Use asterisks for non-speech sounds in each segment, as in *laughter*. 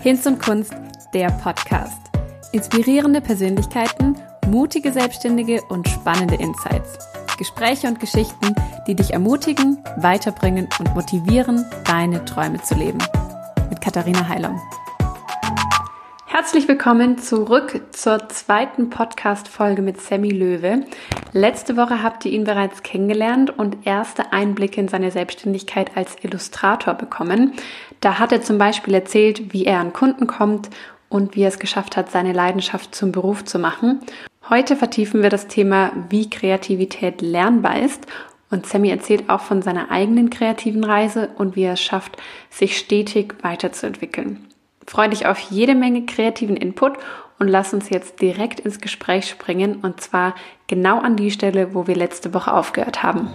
Hinz und Kunst, der Podcast. Inspirierende Persönlichkeiten, mutige Selbstständige und spannende Insights. Gespräche und Geschichten, die dich ermutigen, weiterbringen und motivieren, deine Träume zu leben. Mit Katharina Heilung. Herzlich willkommen zurück zur zweiten Podcast-Folge mit Sammy Löwe. Letzte Woche habt ihr ihn bereits kennengelernt und erste Einblicke in seine Selbstständigkeit als Illustrator bekommen. Da hat er zum Beispiel erzählt, wie er an Kunden kommt und wie er es geschafft hat, seine Leidenschaft zum Beruf zu machen. Heute vertiefen wir das Thema, wie Kreativität lernbar ist und Sammy erzählt auch von seiner eigenen kreativen Reise und wie er es schafft, sich stetig weiterzuentwickeln. Freue dich auf jede Menge kreativen Input und lass uns jetzt direkt ins Gespräch springen und zwar genau an die Stelle, wo wir letzte Woche aufgehört haben.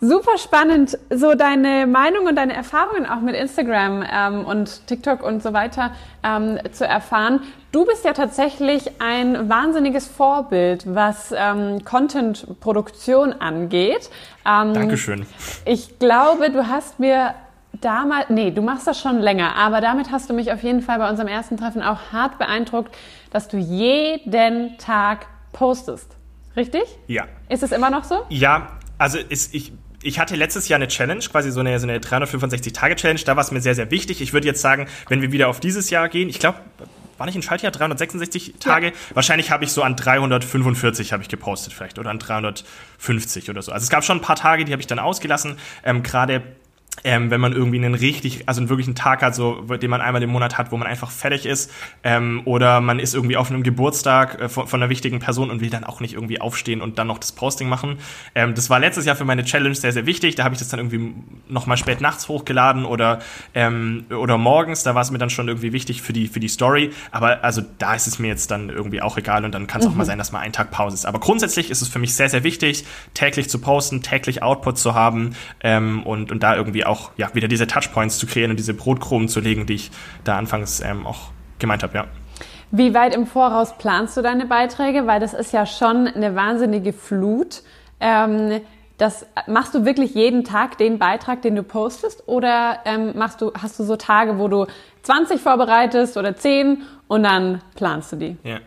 Super spannend, so deine Meinung und deine Erfahrungen auch mit Instagram ähm, und TikTok und so weiter ähm, zu erfahren. Du bist ja tatsächlich ein wahnsinniges Vorbild, was ähm, Content-Produktion angeht. Ähm, Dankeschön. Ich glaube, du hast mir damals, nee, du machst das schon länger, aber damit hast du mich auf jeden Fall bei unserem ersten Treffen auch hart beeindruckt, dass du jeden Tag postest. Richtig? Ja. Ist es immer noch so? Ja, also ist, ich ich hatte letztes Jahr eine Challenge, quasi so eine, so eine 365-Tage-Challenge. Da war es mir sehr, sehr wichtig. Ich würde jetzt sagen, wenn wir wieder auf dieses Jahr gehen, ich glaube, war nicht ein Schaltjahr 366 Tage? Ja. Wahrscheinlich habe ich so an 345 habe ich gepostet vielleicht oder an 350 oder so. Also es gab schon ein paar Tage, die habe ich dann ausgelassen. Ähm, Gerade ähm, wenn man irgendwie einen richtig, also einen wirklichen Tag hat, so, den man einmal im Monat hat, wo man einfach fertig ist, ähm, oder man ist irgendwie auf einem Geburtstag äh, von, von, einer wichtigen Person und will dann auch nicht irgendwie aufstehen und dann noch das Posting machen. Ähm, das war letztes Jahr für meine Challenge sehr, sehr wichtig. Da habe ich das dann irgendwie nochmal spät nachts hochgeladen oder, ähm, oder morgens. Da war es mir dann schon irgendwie wichtig für die, für die Story. Aber also da ist es mir jetzt dann irgendwie auch egal und dann kann es mhm. auch mal mhm. sein, dass mal ein Tag Pause ist. Aber grundsätzlich ist es für mich sehr, sehr wichtig, täglich zu posten, täglich Output zu haben ähm, und, und da irgendwie auch ja, wieder diese Touchpoints zu kreieren und diese Brotkrumen zu legen, die ich da anfangs ähm, auch gemeint habe, ja. Wie weit im Voraus planst du deine Beiträge? Weil das ist ja schon eine wahnsinnige Flut. Ähm, das machst du wirklich jeden Tag den Beitrag, den du postest, oder ähm, machst du, hast du so Tage, wo du 20 vorbereitest oder 10 und dann planst du die? Ja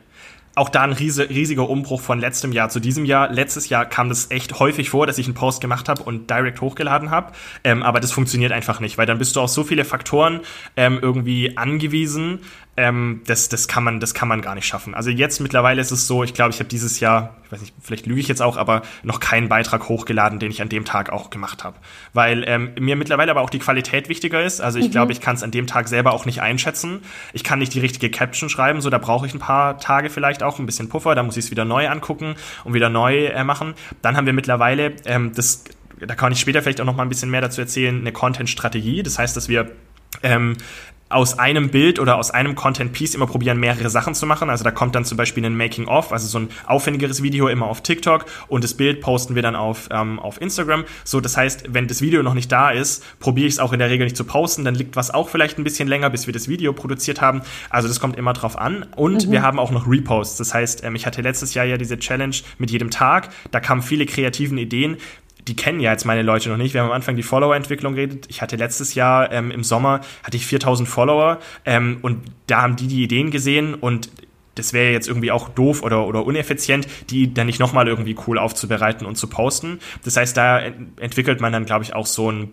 auch da ein riesiger Umbruch von letztem Jahr zu diesem Jahr. Letztes Jahr kam das echt häufig vor, dass ich einen Post gemacht habe und direkt hochgeladen habe. Ähm, aber das funktioniert einfach nicht, weil dann bist du auf so viele Faktoren ähm, irgendwie angewiesen, ähm, das, das, kann man, das kann man gar nicht schaffen. Also jetzt mittlerweile ist es so, ich glaube, ich habe dieses Jahr, ich weiß nicht, vielleicht lüge ich jetzt auch, aber noch keinen Beitrag hochgeladen, den ich an dem Tag auch gemacht habe. Weil ähm, mir mittlerweile aber auch die Qualität wichtiger ist. Also ich mhm. glaube, ich kann es an dem Tag selber auch nicht einschätzen. Ich kann nicht die richtige Caption schreiben, so da brauche ich ein paar Tage vielleicht auch, ein bisschen Puffer, da muss ich es wieder neu angucken und wieder neu äh, machen. Dann haben wir mittlerweile ähm, das da kann ich später vielleicht auch noch mal ein bisschen mehr dazu erzählen, eine Content-Strategie. Das heißt, dass wir ähm, aus einem Bild oder aus einem Content-Piece immer probieren, mehrere Sachen zu machen. Also da kommt dann zum Beispiel ein Making-of, also so ein aufwendigeres Video immer auf TikTok und das Bild posten wir dann auf, ähm, auf Instagram. So, das heißt, wenn das Video noch nicht da ist, probiere ich es auch in der Regel nicht zu posten. Dann liegt was auch vielleicht ein bisschen länger, bis wir das Video produziert haben. Also das kommt immer drauf an. Und mhm. wir haben auch noch Reposts. Das heißt, ähm, ich hatte letztes Jahr ja diese Challenge mit jedem Tag. Da kamen viele kreativen Ideen die kennen ja jetzt meine Leute noch nicht. Wir haben am Anfang die Follower-Entwicklung geredet. Ich hatte letztes Jahr ähm, im Sommer hatte ich 4000 Follower ähm, und da haben die die Ideen gesehen und das wäre jetzt irgendwie auch doof oder, oder uneffizient, die dann nicht nochmal irgendwie cool aufzubereiten und zu posten. Das heißt, da entwickelt man dann, glaube ich, auch so ein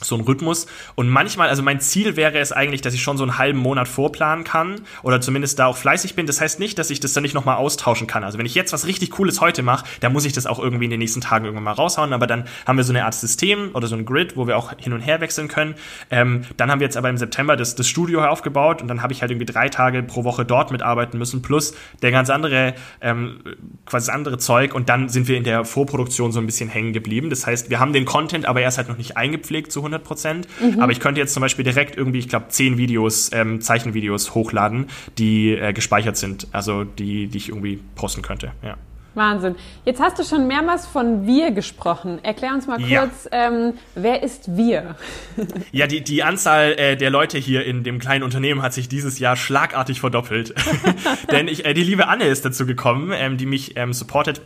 so ein Rhythmus. Und manchmal, also mein Ziel wäre es eigentlich, dass ich schon so einen halben Monat vorplanen kann oder zumindest da auch fleißig bin. Das heißt nicht, dass ich das dann nicht nochmal austauschen kann. Also wenn ich jetzt was richtig Cooles heute mache, dann muss ich das auch irgendwie in den nächsten Tagen irgendwann mal raushauen. Aber dann haben wir so eine Art System oder so ein Grid, wo wir auch hin und her wechseln können. Ähm, dann haben wir jetzt aber im September das, das Studio aufgebaut und dann habe ich halt irgendwie drei Tage pro Woche dort mitarbeiten müssen, plus der ganz andere, ähm, quasi das andere Zeug. Und dann sind wir in der Vorproduktion so ein bisschen hängen geblieben. Das heißt, wir haben den Content, aber er ist halt noch nicht eingepflegt zu 100 Prozent. Mhm. Aber ich könnte jetzt zum Beispiel direkt irgendwie, ich glaube, zehn Videos, ähm, Zeichenvideos hochladen, die äh, gespeichert sind, also die, die ich irgendwie posten könnte. Ja. Wahnsinn. Jetzt hast du schon mehrmals von wir gesprochen. Erklär uns mal kurz, ja. ähm, wer ist wir? *laughs* ja, die, die Anzahl äh, der Leute hier in dem kleinen Unternehmen hat sich dieses Jahr schlagartig verdoppelt. *laughs* Denn ich, äh, die liebe Anne ist dazu gekommen, ähm, die mich ähm, supportet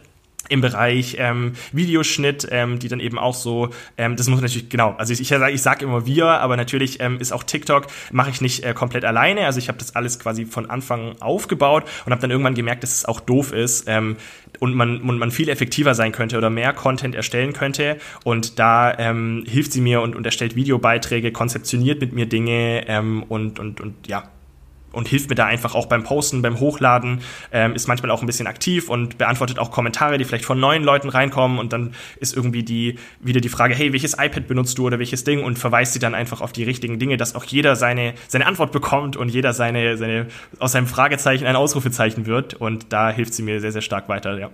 im Bereich ähm, Videoschnitt, ähm, die dann eben auch so, ähm, das muss natürlich, genau, also ich, ich, ich sage immer wir, aber natürlich ähm, ist auch TikTok, mache ich nicht äh, komplett alleine, also ich habe das alles quasi von Anfang aufgebaut und habe dann irgendwann gemerkt, dass es auch doof ist ähm, und man, und man viel effektiver sein könnte oder mehr Content erstellen könnte. Und da ähm, hilft sie mir und, und erstellt Videobeiträge, konzeptioniert mit mir Dinge ähm, und, und, und ja, und hilft mir da einfach auch beim Posten, beim Hochladen, ähm, ist manchmal auch ein bisschen aktiv und beantwortet auch Kommentare, die vielleicht von neuen Leuten reinkommen und dann ist irgendwie die wieder die Frage, hey, welches iPad benutzt du oder welches Ding und verweist sie dann einfach auf die richtigen Dinge, dass auch jeder seine seine Antwort bekommt und jeder seine seine aus seinem Fragezeichen ein Ausrufezeichen wird und da hilft sie mir sehr sehr stark weiter, ja.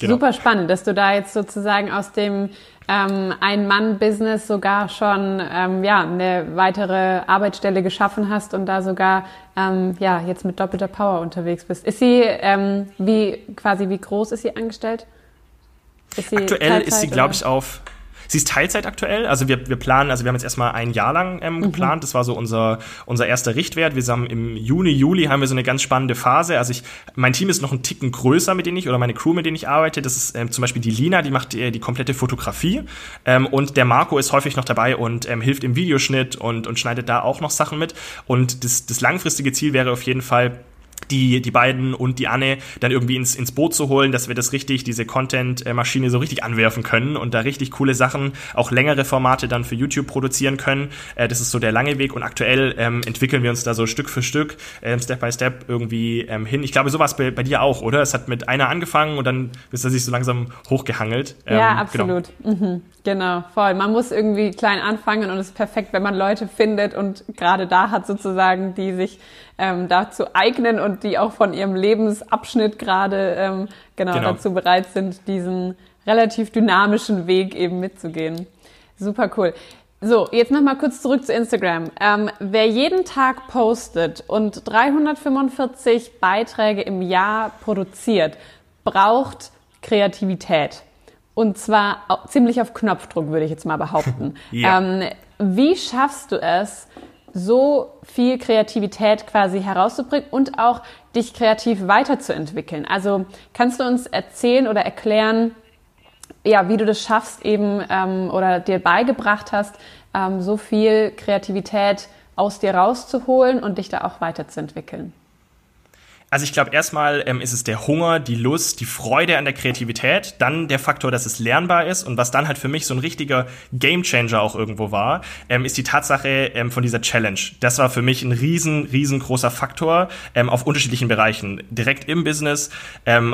Genau. Super spannend, dass du da jetzt sozusagen aus dem ähm, Ein-Mann-Business sogar schon ähm, ja, eine weitere Arbeitsstelle geschaffen hast und da sogar ähm, ja, jetzt mit doppelter Power unterwegs bist. Ist sie, ähm, wie quasi wie groß ist sie angestellt? Ist sie Aktuell Teilzeit, ist sie, glaube ich, auf Sie ist Teilzeit aktuell. Also wir, wir planen, also wir haben jetzt erstmal ein Jahr lang ähm, mhm. geplant. Das war so unser, unser erster Richtwert. Wir haben im Juni, Juli haben wir so eine ganz spannende Phase. Also ich, mein Team ist noch ein Ticken größer, mit denen ich, oder meine Crew, mit denen ich arbeite. Das ist ähm, zum Beispiel die Lina, die macht die, die komplette Fotografie. Ähm, und der Marco ist häufig noch dabei und ähm, hilft im Videoschnitt und, und schneidet da auch noch Sachen mit. Und das, das langfristige Ziel wäre auf jeden Fall, die, die beiden und die Anne dann irgendwie ins, ins Boot zu holen, dass wir das richtig, diese Content-Maschine so richtig anwerfen können und da richtig coole Sachen, auch längere Formate dann für YouTube produzieren können. Äh, das ist so der lange Weg und aktuell ähm, entwickeln wir uns da so Stück für Stück, ähm, Step by Step irgendwie ähm, hin. Ich glaube, sowas bei, bei dir auch, oder? Es hat mit einer angefangen und dann ist er sich so langsam hochgehangelt. Ähm, ja, genau. absolut. Genau. Mhm. Genau, voll. Man muss irgendwie klein anfangen und es ist perfekt, wenn man Leute findet und gerade da hat sozusagen, die sich ähm, dazu eignen und die auch von ihrem Lebensabschnitt gerade ähm, genau, genau dazu bereit sind, diesen relativ dynamischen Weg eben mitzugehen. Super cool. So, jetzt nochmal kurz zurück zu Instagram. Ähm, wer jeden Tag postet und 345 Beiträge im Jahr produziert, braucht Kreativität. Und zwar ziemlich auf Knopfdruck, würde ich jetzt mal behaupten. *laughs* ja. ähm, wie schaffst du es, so viel Kreativität quasi herauszubringen und auch dich kreativ weiterzuentwickeln? Also kannst du uns erzählen oder erklären, ja, wie du das schaffst eben ähm, oder dir beigebracht hast, ähm, so viel Kreativität aus dir rauszuholen und dich da auch weiterzuentwickeln? Also ich glaube, erstmal ähm, ist es der Hunger, die Lust, die Freude an der Kreativität, dann der Faktor, dass es lernbar ist und was dann halt für mich so ein richtiger Gamechanger auch irgendwo war, ähm, ist die Tatsache ähm, von dieser Challenge. Das war für mich ein riesen, riesengroßer Faktor ähm, auf unterschiedlichen Bereichen. Direkt im Business, ähm,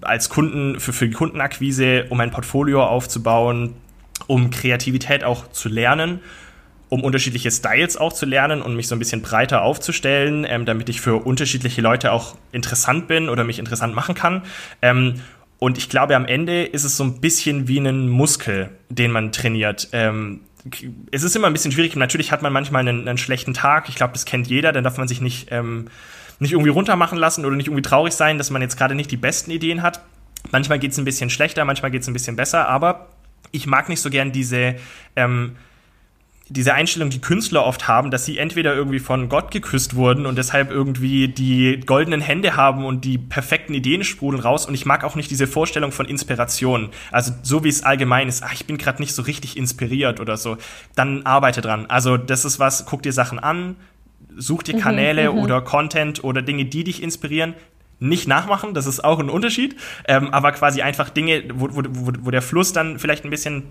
als Kunden, für, für die Kundenakquise, um ein Portfolio aufzubauen, um Kreativität auch zu lernen um unterschiedliche Styles auch zu lernen und mich so ein bisschen breiter aufzustellen, ähm, damit ich für unterschiedliche Leute auch interessant bin oder mich interessant machen kann. Ähm, und ich glaube, am Ende ist es so ein bisschen wie ein Muskel, den man trainiert. Ähm, es ist immer ein bisschen schwierig. Natürlich hat man manchmal einen, einen schlechten Tag. Ich glaube, das kennt jeder. Dann darf man sich nicht, ähm, nicht irgendwie runtermachen lassen oder nicht irgendwie traurig sein, dass man jetzt gerade nicht die besten Ideen hat. Manchmal geht es ein bisschen schlechter, manchmal geht es ein bisschen besser. Aber ich mag nicht so gern diese ähm, diese Einstellung, die Künstler oft haben, dass sie entweder irgendwie von Gott geküsst wurden und deshalb irgendwie die goldenen Hände haben und die perfekten Ideen sprudeln raus. Und ich mag auch nicht diese Vorstellung von Inspiration. Also so wie es allgemein ist, ach, ich bin gerade nicht so richtig inspiriert oder so. Dann arbeite dran. Also das ist was, guck dir Sachen an, such dir mhm, Kanäle mhm, oder Content oder Dinge, die dich inspirieren. Nicht nachmachen, das ist auch ein Unterschied, ähm, aber quasi einfach Dinge, wo, wo, wo, wo der Fluss dann vielleicht ein bisschen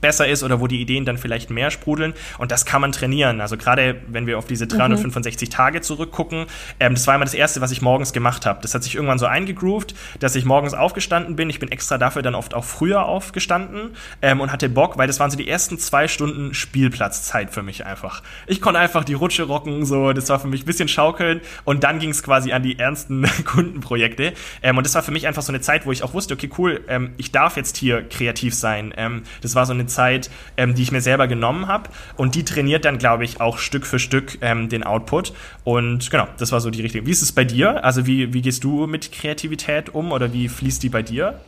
besser ist oder wo die Ideen dann vielleicht mehr sprudeln. Und das kann man trainieren. Also gerade wenn wir auf diese 365 mhm. Tage zurückgucken, ähm, das war immer das Erste, was ich morgens gemacht habe. Das hat sich irgendwann so eingegroovt, dass ich morgens aufgestanden bin. Ich bin extra dafür dann oft auch früher aufgestanden ähm, und hatte Bock, weil das waren so die ersten zwei Stunden Spielplatzzeit für mich einfach. Ich konnte einfach die Rutsche rocken, so, das war für mich ein bisschen schaukeln und dann ging es quasi an die ernsten *laughs* Kundenprojekte. Ähm, und das war für mich einfach so eine Zeit, wo ich auch wusste, okay, cool, ähm, ich darf jetzt hier kreativ sein. Ähm, das war so eine Zeit, ähm, die ich mir selber genommen habe. Und die trainiert dann, glaube ich, auch Stück für Stück ähm, den Output. Und genau, das war so die Richtung. Wie ist es bei dir? Also wie, wie gehst du mit Kreativität um oder wie fließt die bei dir?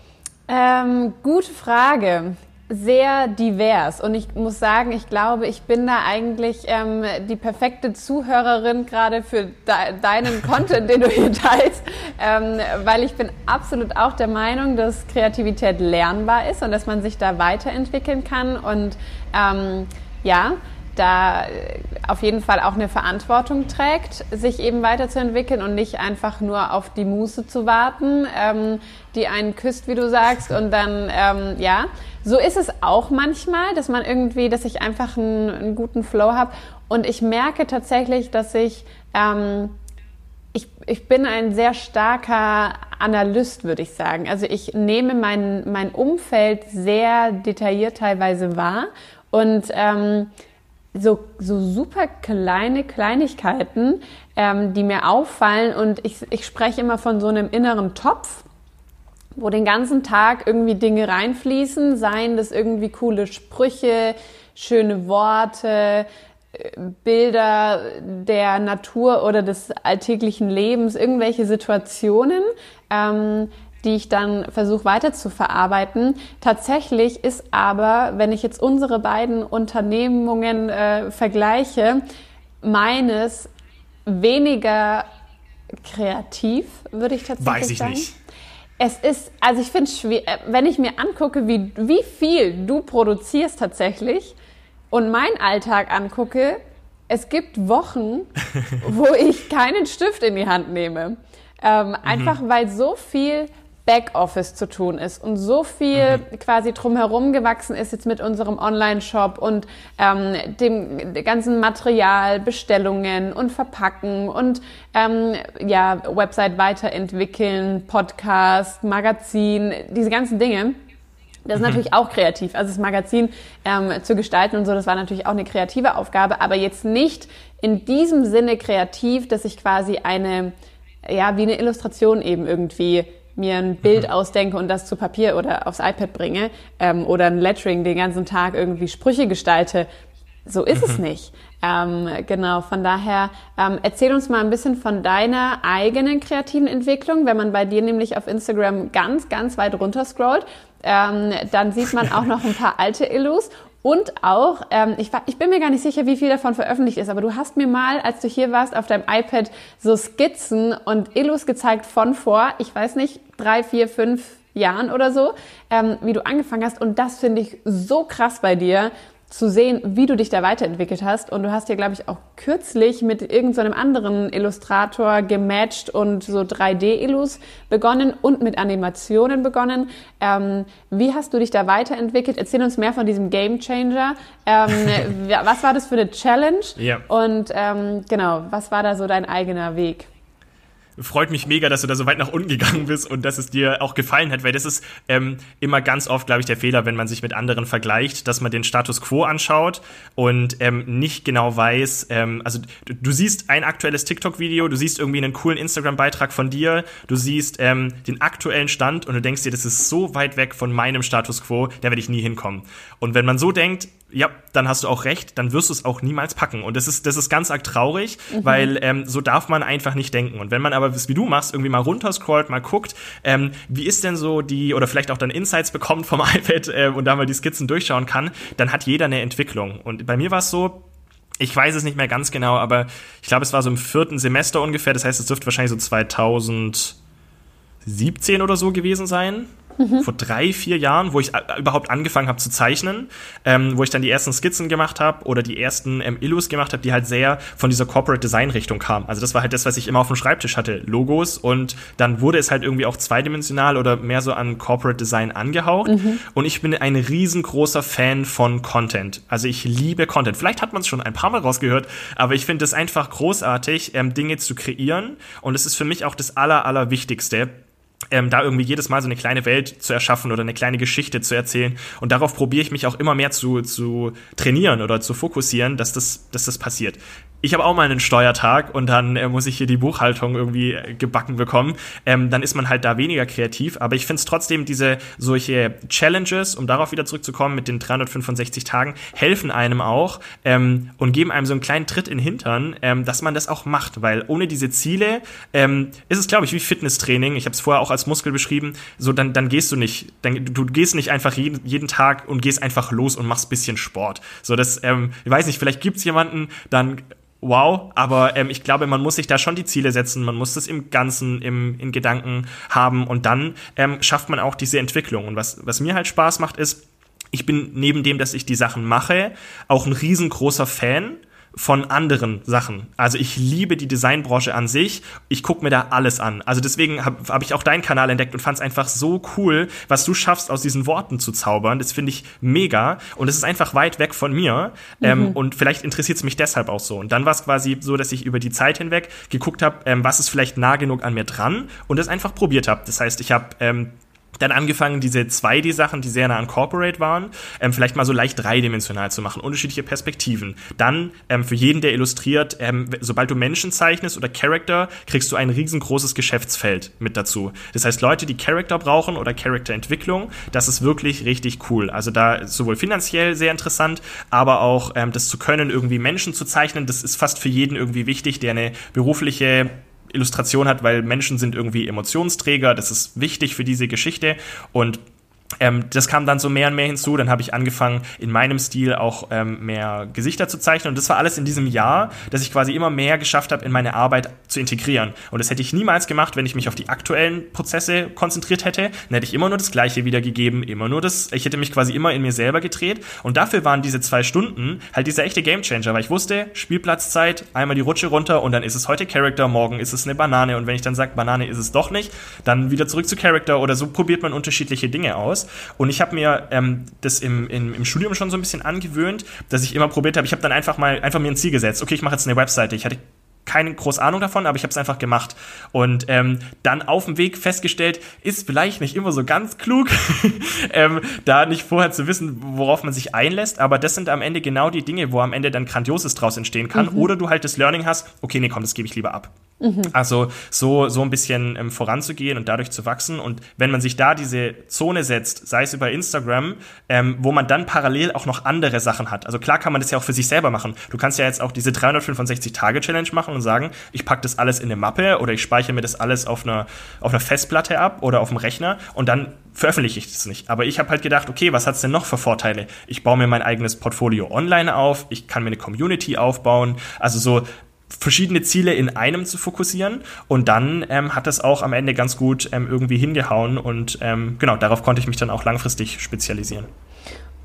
Ähm, gute Frage. Sehr divers. Und ich muss sagen, ich glaube, ich bin da eigentlich ähm, die perfekte Zuhörerin gerade für de deinen *laughs* Content, den du hier teilst, ähm, weil ich bin absolut auch der Meinung, dass Kreativität lernbar ist und dass man sich da weiterentwickeln kann. Und ähm, ja, da äh, auf jeden Fall auch eine Verantwortung trägt, sich eben weiterzuentwickeln und nicht einfach nur auf die Muße zu warten, ähm, die einen küsst, wie du sagst, und dann, ähm, ja, so ist es auch manchmal, dass man irgendwie, dass ich einfach einen, einen guten Flow habe und ich merke tatsächlich, dass ich, ähm, ich, ich bin ein sehr starker Analyst, würde ich sagen. Also ich nehme mein, mein Umfeld sehr detailliert teilweise wahr und ähm, so, so super kleine Kleinigkeiten, ähm, die mir auffallen. Und ich, ich spreche immer von so einem inneren Topf, wo den ganzen Tag irgendwie Dinge reinfließen, seien das irgendwie coole Sprüche, schöne Worte, äh, Bilder der Natur oder des alltäglichen Lebens, irgendwelche Situationen, ähm, die ich dann versuche weiter zu verarbeiten. Tatsächlich ist aber, wenn ich jetzt unsere beiden Unternehmungen äh, vergleiche, meines weniger kreativ, würde ich tatsächlich sagen. Weiß ich sagen. nicht. Es ist, also ich finde es schwer, äh, wenn ich mir angucke, wie, wie viel du produzierst tatsächlich und meinen Alltag angucke, es gibt Wochen, *laughs* wo ich keinen Stift in die Hand nehme. Ähm, mhm. Einfach weil so viel Backoffice zu tun ist und so viel mhm. quasi drumherum gewachsen ist jetzt mit unserem Online-Shop und ähm, dem ganzen Material, Bestellungen und Verpacken und ähm, ja Website weiterentwickeln, Podcast, Magazin, diese ganzen Dinge. Das ist mhm. natürlich auch kreativ. Also das Magazin ähm, zu gestalten und so, das war natürlich auch eine kreative Aufgabe, aber jetzt nicht in diesem Sinne kreativ, dass ich quasi eine, ja, wie eine Illustration eben irgendwie mir ein Bild mhm. ausdenke und das zu Papier oder aufs iPad bringe ähm, oder ein Lettering den ganzen Tag irgendwie Sprüche gestalte. So ist mhm. es nicht. Ähm, genau, von daher ähm, erzähl uns mal ein bisschen von deiner eigenen kreativen Entwicklung. Wenn man bei dir nämlich auf Instagram ganz, ganz weit runter scrollt, ähm, dann sieht man auch noch ein paar alte Illus und auch, ähm, ich, ich bin mir gar nicht sicher, wie viel davon veröffentlicht ist, aber du hast mir mal, als du hier warst, auf deinem iPad so Skizzen und Illus gezeigt von vor, ich weiß nicht, drei, vier, fünf Jahren oder so, ähm, wie du angefangen hast. Und das finde ich so krass bei dir, zu sehen, wie du dich da weiterentwickelt hast. Und du hast ja, glaube ich, auch kürzlich mit irgendeinem so anderen Illustrator gematcht und so 3D-Illus begonnen und mit Animationen begonnen. Ähm, wie hast du dich da weiterentwickelt? Erzähl uns mehr von diesem Game Changer. Ähm, *laughs* was war das für eine Challenge? Ja. Und ähm, genau, was war da so dein eigener Weg? Freut mich mega, dass du da so weit nach unten gegangen bist und dass es dir auch gefallen hat, weil das ist ähm, immer ganz oft, glaube ich, der Fehler, wenn man sich mit anderen vergleicht, dass man den Status quo anschaut und ähm, nicht genau weiß, ähm, also du, du, siehst ein aktuelles TikTok-Video, du siehst irgendwie einen coolen Instagram-Beitrag von dir, du siehst ähm, den aktuellen Stand und du denkst dir, das ist so weit weg von meinem Status quo, da werde ich nie hinkommen. Und wenn man so denkt, ja, dann hast du auch recht, dann wirst du es auch niemals packen. Und das ist, das ist ganz arg traurig, mhm. weil ähm, so darf man einfach nicht denken. Und wenn man aber, wie du machst, irgendwie mal runterscrollt, mal guckt, ähm, wie ist denn so die, oder vielleicht auch dann Insights bekommt vom *laughs* iPad äh, und da mal die Skizzen durchschauen kann, dann hat jeder eine Entwicklung. Und bei mir war es so, ich weiß es nicht mehr ganz genau, aber ich glaube, es war so im vierten Semester ungefähr. Das heißt, es dürfte wahrscheinlich so 2017 oder so gewesen sein mhm. vor drei, vier Jahren, wo ich äh, überhaupt angefangen habe zu zeichnen, ähm, wo ich dann die ersten Skizzen gemacht habe oder die ersten ähm, Illus gemacht habe, die halt sehr von dieser Corporate Design Richtung kamen. Also das war halt das, was ich immer auf dem Schreibtisch hatte, Logos und dann wurde es halt irgendwie auch zweidimensional oder mehr so an Corporate Design angehaucht mhm. und ich bin ein riesengroßer Fan von Content. Also ich liebe Content. Vielleicht hat man es schon ein paar Mal rausgehört, aber ich finde es einfach großartig, ähm, Dinge zu kreieren und es ist für mich auch das aller, allerwichtigste ähm, da irgendwie jedes Mal so eine kleine Welt zu erschaffen oder eine kleine Geschichte zu erzählen. Und darauf probiere ich mich auch immer mehr zu, zu trainieren oder zu fokussieren, dass das, dass das passiert. Ich habe auch mal einen Steuertag und dann äh, muss ich hier die Buchhaltung irgendwie äh, gebacken bekommen, ähm, dann ist man halt da weniger kreativ. Aber ich finde es trotzdem, diese solche Challenges, um darauf wieder zurückzukommen, mit den 365 Tagen, helfen einem auch ähm, und geben einem so einen kleinen Tritt in den Hintern, ähm, dass man das auch macht. Weil ohne diese Ziele ähm, ist es, glaube ich, wie Fitnesstraining. Ich habe es vorher auch als Muskel beschrieben. So, dann, dann gehst du nicht, dann, du gehst nicht einfach jeden, jeden Tag und gehst einfach los und machst bisschen Sport. So, das, ähm, ich weiß nicht, vielleicht gibt's jemanden, dann wow, aber ähm, ich glaube, man muss sich da schon die Ziele setzen, man muss das im Ganzen im, in Gedanken haben und dann ähm, schafft man auch diese Entwicklung. Und was, was mir halt Spaß macht, ist, ich bin neben dem, dass ich die Sachen mache, auch ein riesengroßer Fan von anderen Sachen. Also ich liebe die Designbranche an sich. Ich gucke mir da alles an. Also deswegen habe hab ich auch deinen Kanal entdeckt und fand es einfach so cool, was du schaffst, aus diesen Worten zu zaubern. Das finde ich mega. Und es ist einfach weit weg von mir. Ähm, mhm. Ähm, und vielleicht interessiert es mich deshalb auch so. Und dann war es quasi so, dass ich über die Zeit hinweg geguckt habe, ähm, was ist vielleicht nah genug an mir dran und das einfach probiert habe. Das heißt, ich habe ähm, dann angefangen, diese 2D-Sachen, die sehr nah an Corporate waren, ähm, vielleicht mal so leicht dreidimensional zu machen, unterschiedliche Perspektiven. Dann ähm, für jeden, der illustriert, ähm, sobald du Menschen zeichnest oder Charakter, kriegst du ein riesengroßes Geschäftsfeld mit dazu. Das heißt, Leute, die Charakter brauchen oder Charakterentwicklung, das ist wirklich richtig cool. Also da sowohl finanziell sehr interessant, aber auch ähm, das zu können, irgendwie Menschen zu zeichnen, das ist fast für jeden irgendwie wichtig, der eine berufliche Illustration hat, weil Menschen sind irgendwie Emotionsträger, das ist wichtig für diese Geschichte. Und ähm, das kam dann so mehr und mehr hinzu. Dann habe ich angefangen, in meinem Stil auch ähm, mehr Gesichter zu zeichnen. Und das war alles in diesem Jahr, dass ich quasi immer mehr geschafft habe, in meine Arbeit zu integrieren. Und das hätte ich niemals gemacht, wenn ich mich auf die aktuellen Prozesse konzentriert hätte. Dann hätte ich immer nur das Gleiche wiedergegeben, immer nur das. Ich hätte mich quasi immer in mir selber gedreht. Und dafür waren diese zwei Stunden halt dieser echte Gamechanger, weil ich wusste, Spielplatzzeit, einmal die Rutsche runter und dann ist es heute Character, morgen ist es eine Banane. Und wenn ich dann sage, Banane ist es doch nicht, dann wieder zurück zu Character oder so probiert man unterschiedliche Dinge aus. Und ich habe mir ähm, das im, im, im Studium schon so ein bisschen angewöhnt, dass ich immer probiert habe, ich habe dann einfach mal einfach mir ein Ziel gesetzt. Okay, ich mache jetzt eine Webseite. Ich hatte keine große Ahnung davon, aber ich habe es einfach gemacht. Und ähm, dann auf dem Weg festgestellt, ist vielleicht nicht immer so ganz klug, *laughs* ähm, da nicht vorher zu wissen, worauf man sich einlässt. Aber das sind am Ende genau die Dinge, wo am Ende dann Grandioses draus entstehen kann. Mhm. Oder du halt das Learning hast, okay, nee, komm, das gebe ich lieber ab. Mhm. Also so, so ein bisschen ähm, voranzugehen und dadurch zu wachsen. Und wenn man sich da diese Zone setzt, sei es über Instagram, ähm, wo man dann parallel auch noch andere Sachen hat. Also klar kann man das ja auch für sich selber machen. Du kannst ja jetzt auch diese 365-Tage-Challenge machen und sagen, ich packe das alles in eine Mappe oder ich speichere mir das alles auf einer, auf einer Festplatte ab oder auf dem Rechner und dann veröffentliche ich das nicht. Aber ich habe halt gedacht, okay, was hat's denn noch für Vorteile? Ich baue mir mein eigenes Portfolio online auf, ich kann mir eine Community aufbauen. Also so verschiedene Ziele in einem zu fokussieren. Und dann ähm, hat das auch am Ende ganz gut ähm, irgendwie hingehauen. Und ähm, genau, darauf konnte ich mich dann auch langfristig spezialisieren.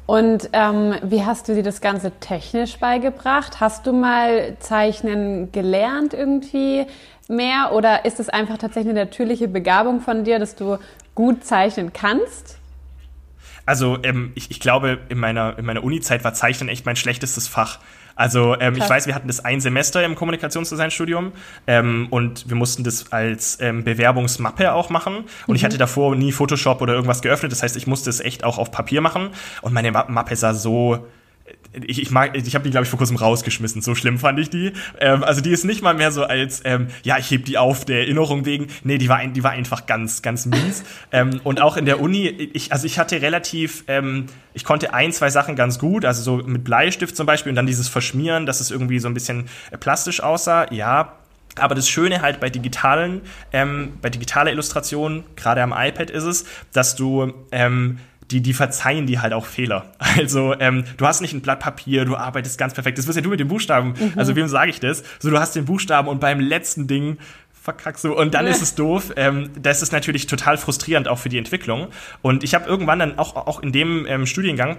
Und ähm, wie hast du dir das Ganze technisch beigebracht? Hast du mal Zeichnen gelernt irgendwie mehr? Oder ist es einfach tatsächlich eine natürliche Begabung von dir, dass du gut zeichnen kannst? Also ähm, ich, ich glaube, in meiner, in meiner Uni-Zeit war Zeichnen echt mein schlechtestes Fach. Also ähm, ich weiß, wir hatten das ein Semester im Kommunikationsdesignstudium ähm, und wir mussten das als ähm, Bewerbungsmappe auch machen. Und mhm. ich hatte davor nie Photoshop oder irgendwas geöffnet. Das heißt, ich musste es echt auch auf Papier machen. Und meine Mappe sah so ich, ich mag, ich habe die, glaube ich, vor kurzem rausgeschmissen. So schlimm fand ich die. Ähm, also die ist nicht mal mehr so als, ähm, ja, ich heb die auf der Erinnerung wegen. Nee, die war, die war einfach ganz, ganz mies. *laughs* ähm, und auch in der Uni, ich, also ich hatte relativ, ähm, ich konnte ein, zwei Sachen ganz gut, also so mit Bleistift zum Beispiel und dann dieses Verschmieren, dass es irgendwie so ein bisschen äh, plastisch aussah. Ja, aber das Schöne halt bei digitalen, ähm, bei digitaler Illustration, gerade am iPad ist es, dass du ähm, die, die verzeihen die halt auch Fehler. *laughs* Also ähm, du hast nicht ein Blatt Papier, du arbeitest ganz perfekt. Das wirst ja du mit den Buchstaben. Mhm. Also wem sage ich das? So, du hast den Buchstaben und beim letzten Ding verkackst du und dann ist es doof. Ähm, das ist natürlich total frustrierend auch für die Entwicklung. Und ich habe irgendwann dann auch, auch in dem ähm, Studiengang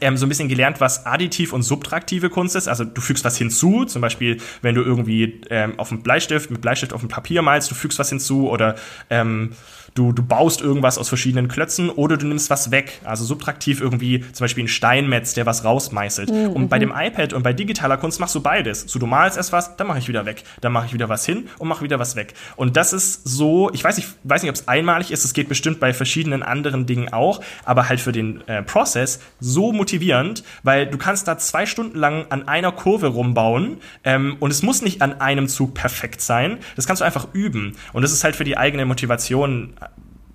ähm, so ein bisschen gelernt, was additiv und subtraktive Kunst ist. Also du fügst was hinzu, zum Beispiel, wenn du irgendwie ähm, auf dem Bleistift, mit Bleistift auf dem Papier malst, du fügst was hinzu oder ähm, du, du baust irgendwas aus verschiedenen Klötzen oder du nimmst was weg. Also subtraktiv irgendwie zum Beispiel ein Steinmetz, der was rausmeißelt. Mhm. Und bei dem iPad und bei digitaler Kunst machst du beides. So, du malst erst was, dann mache ich wieder weg. Dann mache ich wieder was hin und mache wieder was weg. Und das ist so, ich weiß nicht, weiß nicht ob es einmalig ist, es geht bestimmt bei verschiedenen anderen Dingen auch, aber halt für den äh, Prozess so motivierend, weil du kannst da zwei Stunden lang an einer Kurve rumbauen ähm, und es muss nicht an einem Zug perfekt sein. Das kannst du einfach üben. Und das ist halt für die eigene Motivation,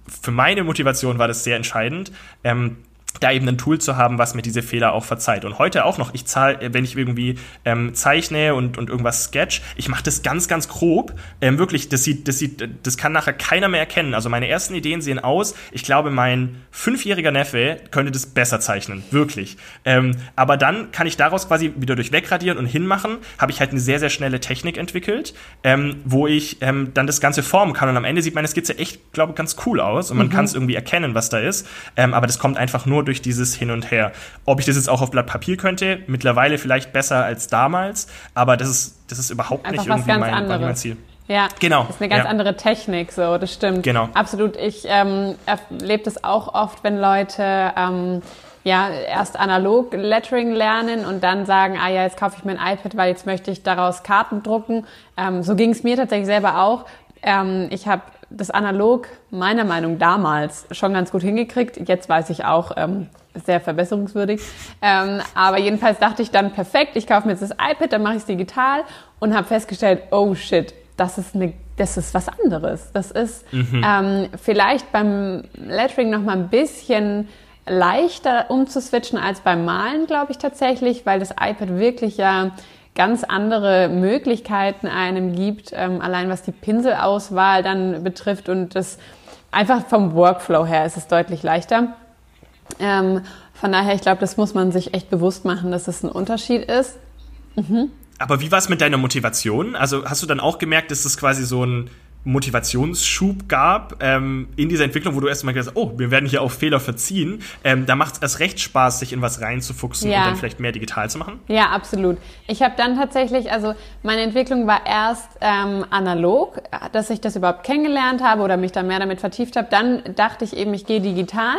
für meine Motivation war das sehr entscheidend. Ähm, da eben ein Tool zu haben, was mir diese Fehler auch verzeiht. Und heute auch noch, ich zahle, wenn ich irgendwie ähm, zeichne und, und irgendwas sketch, ich mache das ganz, ganz grob. Ähm, wirklich, das sieht, das sieht, das kann nachher keiner mehr erkennen. Also meine ersten Ideen sehen aus, ich glaube, mein fünfjähriger Neffe könnte das besser zeichnen. Wirklich. Ähm, aber dann kann ich daraus quasi wieder durch wegradieren und hinmachen, habe ich halt eine sehr, sehr schnelle Technik entwickelt, ähm, wo ich ähm, dann das Ganze formen kann. Und am Ende sieht meine Skizze echt, glaube ich, ganz cool aus und man mhm. kann es irgendwie erkennen, was da ist. Ähm, aber das kommt einfach nur durch dieses Hin und Her. Ob ich das jetzt auch auf Blatt Papier könnte, mittlerweile vielleicht besser als damals, aber das ist, das ist überhaupt Einfach nicht irgendwie mein, mein, Ziel. Ja, genau. Das ist eine ganz ja. andere Technik, so, das stimmt. Genau. Absolut. Ich ähm, erlebe das auch oft, wenn Leute ähm, ja erst analog Lettering lernen und dann sagen, ah ja, jetzt kaufe ich mir ein iPad, weil jetzt möchte ich daraus Karten drucken. Ähm, so ging es mir tatsächlich selber auch. Ähm, ich habe das analog meiner Meinung damals schon ganz gut hingekriegt. Jetzt weiß ich auch, ähm, sehr verbesserungswürdig. Ähm, aber jedenfalls dachte ich dann, perfekt, ich kaufe mir jetzt das iPad, dann mache ich es digital und habe festgestellt, oh shit, das ist eine das ist was anderes. Das ist mhm. ähm, vielleicht beim Lettering noch mal ein bisschen leichter umzuswitchen als beim Malen, glaube ich tatsächlich, weil das iPad wirklich ja ganz andere Möglichkeiten einem gibt, ähm, allein was die Pinselauswahl dann betrifft und das einfach vom Workflow her ist es deutlich leichter. Ähm, von daher, ich glaube, das muss man sich echt bewusst machen, dass es das ein Unterschied ist. Mhm. Aber wie war es mit deiner Motivation? Also hast du dann auch gemerkt, dass es quasi so ein Motivationsschub gab ähm, in dieser Entwicklung, wo du erstmal gesagt hast, oh, wir werden hier auf Fehler verziehen. Ähm, da macht es erst recht Spaß, sich in was reinzufuchsen ja. und dann vielleicht mehr digital zu machen. Ja, absolut. Ich habe dann tatsächlich, also meine Entwicklung war erst ähm, analog, dass ich das überhaupt kennengelernt habe oder mich da mehr damit vertieft habe. Dann dachte ich eben, ich gehe digital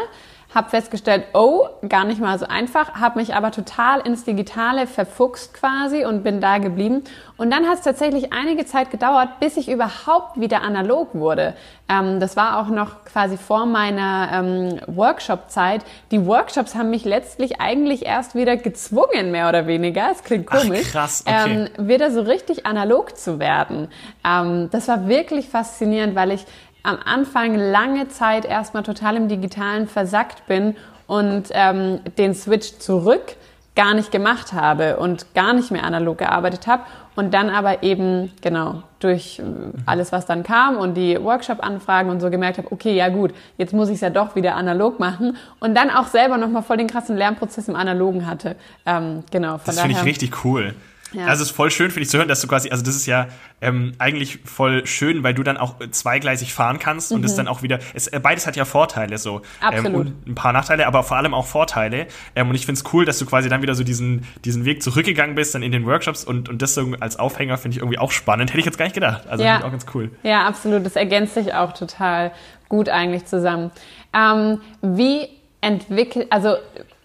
habe festgestellt, oh, gar nicht mal so einfach, habe mich aber total ins Digitale verfuchst quasi und bin da geblieben. Und dann hat es tatsächlich einige Zeit gedauert, bis ich überhaupt wieder analog wurde. Ähm, das war auch noch quasi vor meiner ähm, Workshop-Zeit. Die Workshops haben mich letztlich eigentlich erst wieder gezwungen, mehr oder weniger. Es klingt komisch. Ach, krass, okay. Ähm, wieder so richtig analog zu werden. Ähm, das war wirklich faszinierend, weil ich am Anfang lange Zeit erstmal total im Digitalen versackt bin und ähm, den Switch zurück gar nicht gemacht habe und gar nicht mehr analog gearbeitet habe und dann aber eben genau durch äh, alles, was dann kam und die Workshop-Anfragen und so gemerkt habe, okay, ja gut, jetzt muss ich es ja doch wieder analog machen und dann auch selber nochmal voll den krassen Lernprozess im Analogen hatte. Ähm, genau. Von das finde ich richtig cool. Ja. Also es ist voll schön, finde ich, zu hören, dass du quasi, also das ist ja ähm, eigentlich voll schön, weil du dann auch zweigleisig fahren kannst mhm. und es dann auch wieder, es, äh, beides hat ja Vorteile so. Absolut. Ähm, ein paar Nachteile, aber vor allem auch Vorteile. Ähm, und ich finde es cool, dass du quasi dann wieder so diesen, diesen Weg zurückgegangen bist, dann in den Workshops und, und das so als Aufhänger finde ich irgendwie auch spannend. Hätte ich jetzt gar nicht gedacht. Also ja. auch ganz cool. Ja, absolut. Das ergänzt sich auch total gut eigentlich zusammen. Ähm, wie entwickelt, also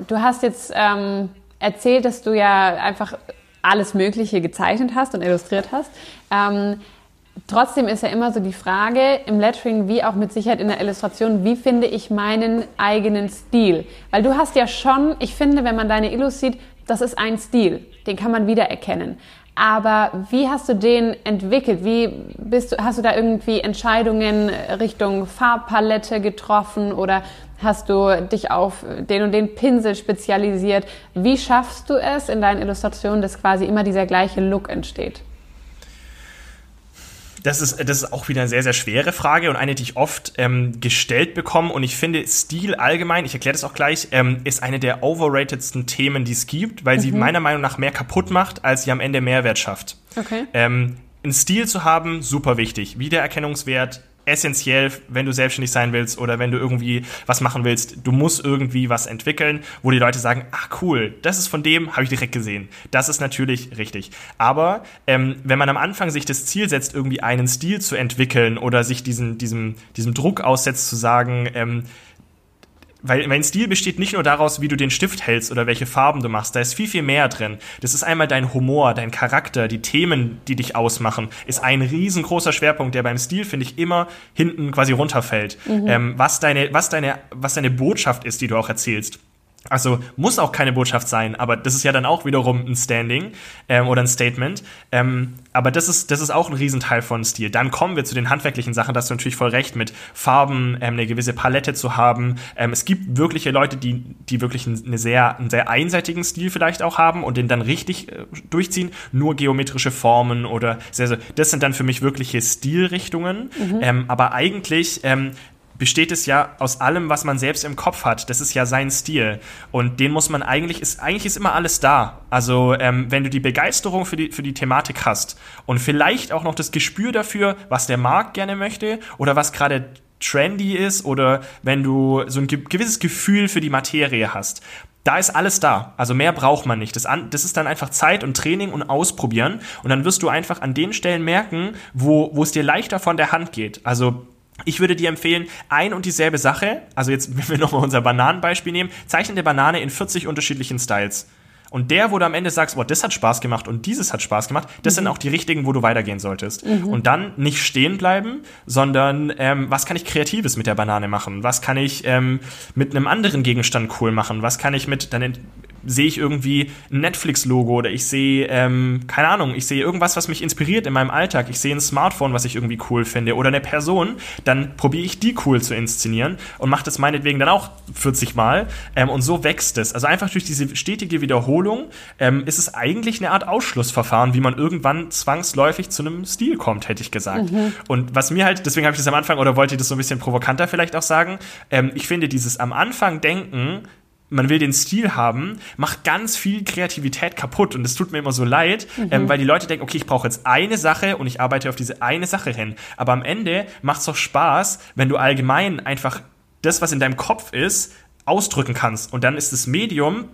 du hast jetzt ähm, erzählt, dass du ja einfach alles Mögliche gezeichnet hast und illustriert hast. Ähm, trotzdem ist ja immer so die Frage im Lettering wie auch mit Sicherheit in der Illustration, wie finde ich meinen eigenen Stil? Weil du hast ja schon, ich finde, wenn man deine Illus sieht, das ist ein Stil, den kann man wiedererkennen. Aber wie hast du den entwickelt? Wie bist du, hast du da irgendwie Entscheidungen Richtung Farbpalette getroffen oder hast du dich auf den und den Pinsel spezialisiert. Wie schaffst du es in deinen Illustrationen, dass quasi immer dieser gleiche Look entsteht? Das ist, das ist auch wieder eine sehr, sehr schwere Frage und eine, die ich oft ähm, gestellt bekomme. Und ich finde, Stil allgemein, ich erkläre das auch gleich, ähm, ist eine der overratedsten Themen, die es gibt, weil mhm. sie meiner Meinung nach mehr kaputt macht, als sie am Ende Mehrwert schafft. Okay. Ähm, einen Stil zu haben, super wichtig. Wiedererkennungswert, essentiell, wenn du selbstständig sein willst oder wenn du irgendwie was machen willst. Du musst irgendwie was entwickeln, wo die Leute sagen, ach cool, das ist von dem, habe ich direkt gesehen. Das ist natürlich richtig. Aber ähm, wenn man am Anfang sich das Ziel setzt, irgendwie einen Stil zu entwickeln oder sich diesen, diesem, diesem Druck aussetzt, zu sagen, ähm, weil mein Stil besteht nicht nur daraus, wie du den Stift hältst oder welche Farben du machst. Da ist viel, viel mehr drin. Das ist einmal dein Humor, dein Charakter, die Themen, die dich ausmachen, ist ein riesengroßer Schwerpunkt, der beim Stil, finde ich, immer hinten quasi runterfällt. Mhm. Ähm, was deine, was deine, was deine Botschaft ist, die du auch erzählst. Also muss auch keine Botschaft sein, aber das ist ja dann auch wiederum ein Standing ähm, oder ein Statement. Ähm, aber das ist, das ist auch ein Riesenteil von Stil. Dann kommen wir zu den handwerklichen Sachen, da hast du natürlich voll recht, mit Farben ähm, eine gewisse Palette zu haben. Ähm, es gibt wirkliche Leute, die, die wirklich eine sehr, einen sehr einseitigen Stil vielleicht auch haben und den dann richtig äh, durchziehen. Nur geometrische Formen oder sehr, sehr, das sind dann für mich wirkliche Stilrichtungen. Mhm. Ähm, aber eigentlich ähm, besteht es ja aus allem, was man selbst im Kopf hat. Das ist ja sein Stil. Und den muss man eigentlich, ist, eigentlich ist immer alles da. Also, ähm, wenn du die Begeisterung für die, für die Thematik hast und vielleicht auch noch das Gespür dafür, was der Markt gerne möchte oder was gerade trendy ist oder wenn du so ein gewisses Gefühl für die Materie hast, da ist alles da. Also mehr braucht man nicht. Das, an, das ist dann einfach Zeit und Training und Ausprobieren. Und dann wirst du einfach an den Stellen merken, wo, wo es dir leichter von der Hand geht. Also ich würde dir empfehlen, ein und dieselbe Sache, also jetzt, *laughs* wenn wir nochmal unser Bananenbeispiel nehmen, zeichne eine Banane in 40 unterschiedlichen Styles. Und der, wo du am Ende sagst, boah, das hat Spaß gemacht und dieses hat Spaß gemacht, das mhm. sind auch die richtigen, wo du weitergehen solltest. Mhm. Und dann nicht stehen bleiben, sondern ähm, was kann ich Kreatives mit der Banane machen? Was kann ich ähm, mit einem anderen Gegenstand cool machen? Was kann ich mit, dann sehe ich irgendwie ein Netflix-Logo oder ich sehe, ähm, keine Ahnung, ich sehe irgendwas, was mich inspiriert in meinem Alltag. Ich sehe ein Smartphone, was ich irgendwie cool finde oder eine Person, dann probiere ich die cool zu inszenieren und mache das meinetwegen dann auch 40 Mal ähm, und so wächst es. Also einfach durch diese stetige Wiederholung ähm, ist es eigentlich eine Art Ausschlussverfahren, wie man irgendwann zwangsläufig zu einem Stil kommt, hätte ich gesagt. Mhm. Und was mir halt, deswegen habe ich das am Anfang oder wollte ich das so ein bisschen provokanter vielleicht auch sagen, ähm, ich finde dieses am Anfang denken, man will den Stil haben, macht ganz viel Kreativität kaputt. Und es tut mir immer so leid, mhm. ähm, weil die Leute denken, okay, ich brauche jetzt eine Sache und ich arbeite auf diese eine Sache hin. Aber am Ende macht es doch Spaß, wenn du allgemein einfach das, was in deinem Kopf ist, ausdrücken kannst. Und dann ist das Medium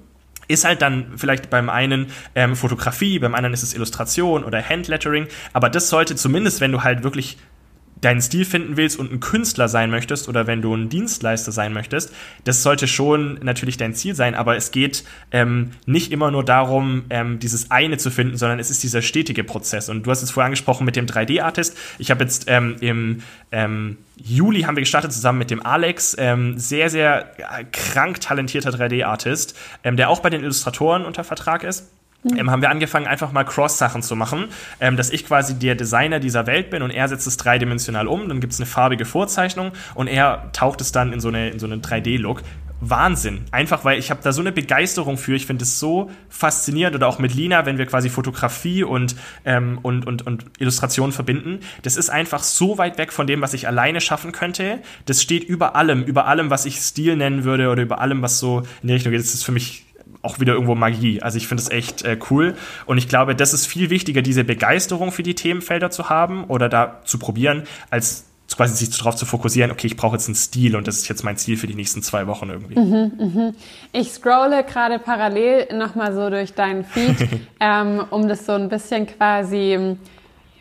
ist halt dann vielleicht beim einen ähm, Fotografie, beim anderen ist es Illustration oder Handlettering, aber das sollte zumindest, wenn du halt wirklich deinen Stil finden willst und ein Künstler sein möchtest oder wenn du ein Dienstleister sein möchtest, das sollte schon natürlich dein Ziel sein, aber es geht ähm, nicht immer nur darum, ähm, dieses eine zu finden, sondern es ist dieser stetige Prozess. Und du hast es vorher angesprochen mit dem 3D-Artist. Ich habe jetzt ähm, im ähm, Juli haben wir gestartet zusammen mit dem Alex, ähm, sehr, sehr äh, krank talentierter 3D-Artist, ähm, der auch bei den Illustratoren unter Vertrag ist ähm, haben wir angefangen, einfach mal Cross-Sachen zu machen, ähm, dass ich quasi der Designer dieser Welt bin und er setzt es dreidimensional um, dann gibt es eine farbige Vorzeichnung und er taucht es dann in so, eine, in so einen 3D-Look. Wahnsinn. Einfach weil ich habe da so eine Begeisterung für. Ich finde es so faszinierend. Oder auch mit Lina, wenn wir quasi Fotografie und, ähm, und, und, und Illustration verbinden. Das ist einfach so weit weg von dem, was ich alleine schaffen könnte. Das steht über allem, über allem, was ich Stil nennen würde oder über allem, was so in die Richtung geht. Das ist für mich auch wieder irgendwo Magie. Also ich finde es echt äh, cool. Und ich glaube, das ist viel wichtiger, diese Begeisterung für die Themenfelder zu haben oder da zu probieren, als quasi sich darauf zu fokussieren, okay, ich brauche jetzt einen Stil und das ist jetzt mein Ziel für die nächsten zwei Wochen irgendwie. Mhm, mh. Ich scrolle gerade parallel nochmal so durch deinen Feed, *laughs* ähm, um das so ein bisschen quasi ähm,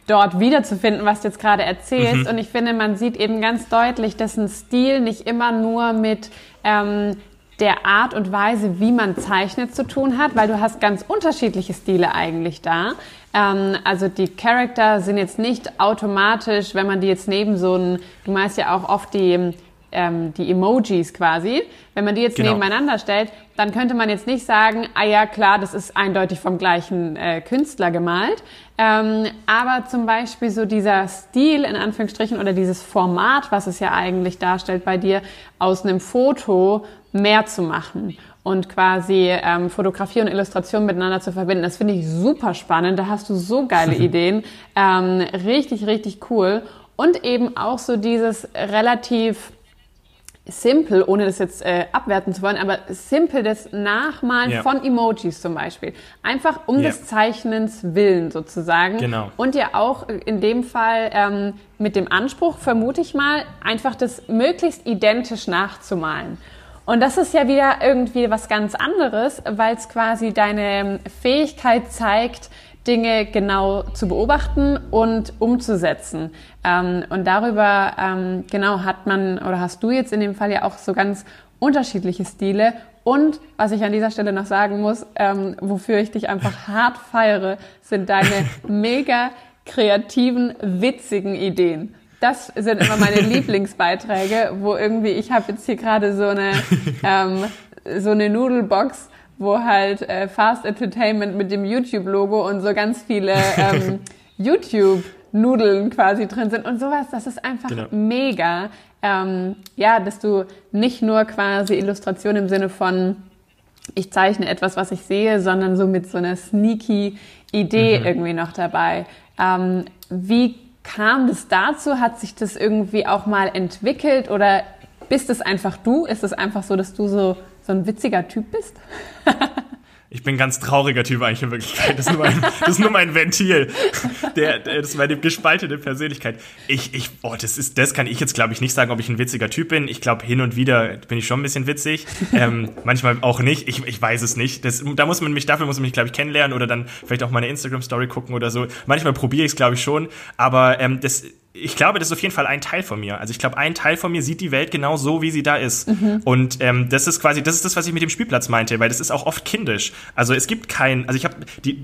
dort wiederzufinden, was du jetzt gerade erzählst. Mhm. Und ich finde, man sieht eben ganz deutlich, dass ein Stil nicht immer nur mit ähm, der Art und Weise, wie man zeichnet, zu tun hat, weil du hast ganz unterschiedliche Stile eigentlich da. Ähm, also die Charakter sind jetzt nicht automatisch, wenn man die jetzt neben so ein, du meinst ja auch oft die ähm, die Emojis quasi, wenn man die jetzt genau. nebeneinander stellt, dann könnte man jetzt nicht sagen, ah ja klar, das ist eindeutig vom gleichen äh, Künstler gemalt. Ähm, aber zum Beispiel so dieser Stil in Anführungsstrichen oder dieses Format, was es ja eigentlich darstellt bei dir, aus einem Foto mehr zu machen und quasi ähm, Fotografie und Illustration miteinander zu verbinden. Das finde ich super spannend. Da hast du so geile *laughs* Ideen. Ähm, richtig, richtig cool. Und eben auch so dieses relativ simpel, ohne das jetzt äh, abwerten zu wollen, aber simpel das Nachmalen ja. von Emojis zum Beispiel. Einfach um ja. des Zeichnens willen sozusagen. Genau. Und ja auch in dem Fall ähm, mit dem Anspruch, vermute ich mal, einfach das möglichst identisch nachzumalen. Und das ist ja wieder irgendwie was ganz anderes, weil es quasi deine Fähigkeit zeigt, Dinge genau zu beobachten und umzusetzen. Ähm, und darüber, ähm, genau, hat man oder hast du jetzt in dem Fall ja auch so ganz unterschiedliche Stile. Und was ich an dieser Stelle noch sagen muss, ähm, wofür ich dich einfach *laughs* hart feiere, sind deine mega kreativen, witzigen Ideen. Das sind immer meine *laughs* Lieblingsbeiträge, wo irgendwie, ich habe jetzt hier gerade so eine *laughs* ähm, so eine Nudelbox, wo halt äh, Fast Entertainment mit dem YouTube-Logo und so ganz viele ähm, *laughs* YouTube-Nudeln quasi drin sind und sowas. Das ist einfach genau. mega. Ähm, ja, dass du nicht nur quasi Illustration im Sinne von ich zeichne etwas, was ich sehe, sondern so mit so einer sneaky Idee mhm. irgendwie noch dabei. Ähm, wie kam das dazu? Hat sich das irgendwie auch mal entwickelt oder bist es einfach du? Ist es einfach so, dass du so, so ein witziger Typ bist? *laughs* Ich bin ein ganz trauriger Typ eigentlich in Wirklichkeit. Das ist nur mein, das ist nur mein Ventil. Der, der, das ist meine gespaltene Persönlichkeit. Ich, ich, oh, das ist, das kann ich jetzt glaube ich nicht sagen, ob ich ein witziger Typ bin. Ich glaube, hin und wieder bin ich schon ein bisschen witzig. Ähm, manchmal auch nicht. Ich, ich weiß es nicht. Das, da muss man mich, dafür muss man mich, glaube ich, kennenlernen oder dann vielleicht auch meine Instagram-Story gucken oder so. Manchmal probiere ich es, glaube ich, schon. Aber ähm, das, ich glaube, das ist auf jeden Fall ein Teil von mir. Also ich glaube, ein Teil von mir sieht die Welt genau so, wie sie da ist. Mhm. Und ähm, das ist quasi, das ist das, was ich mit dem Spielplatz meinte, weil das ist auch oft kindisch. Also es gibt kein, also ich habe,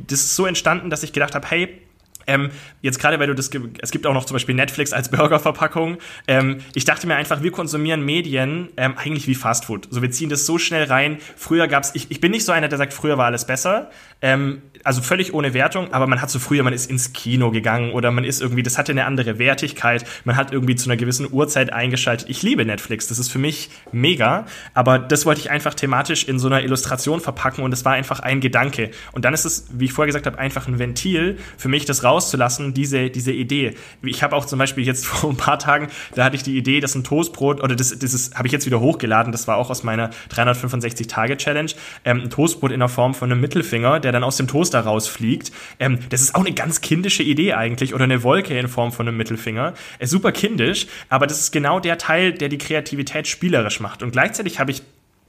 das ist so entstanden, dass ich gedacht habe, hey, ähm, jetzt gerade, weil du das, es gibt auch noch zum Beispiel Netflix als Burgerverpackung. Ähm, ich dachte mir einfach, wir konsumieren Medien ähm, eigentlich wie Fastfood. So, wir ziehen das so schnell rein. Früher gab's, ich, ich bin nicht so einer, der sagt, früher war alles besser. Ähm, also völlig ohne Wertung, aber man hat so früher, man ist ins Kino gegangen oder man ist irgendwie, das hatte eine andere Wertigkeit. Man hat irgendwie zu einer gewissen Uhrzeit eingeschaltet. Ich liebe Netflix, das ist für mich mega. Aber das wollte ich einfach thematisch in so einer Illustration verpacken und das war einfach ein Gedanke. Und dann ist es, wie ich vorher gesagt habe, einfach ein Ventil für mich, das raus rauszulassen, diese, diese Idee. Ich habe auch zum Beispiel jetzt *laughs* vor ein paar Tagen, da hatte ich die Idee, dass ein Toastbrot, oder das, das habe ich jetzt wieder hochgeladen, das war auch aus meiner 365-Tage-Challenge, ähm, ein Toastbrot in der Form von einem Mittelfinger, der dann aus dem Toaster rausfliegt. Ähm, das ist auch eine ganz kindische Idee eigentlich, oder eine Wolke in Form von einem Mittelfinger. Äh, super kindisch, aber das ist genau der Teil, der die Kreativität spielerisch macht. Und gleichzeitig habe ich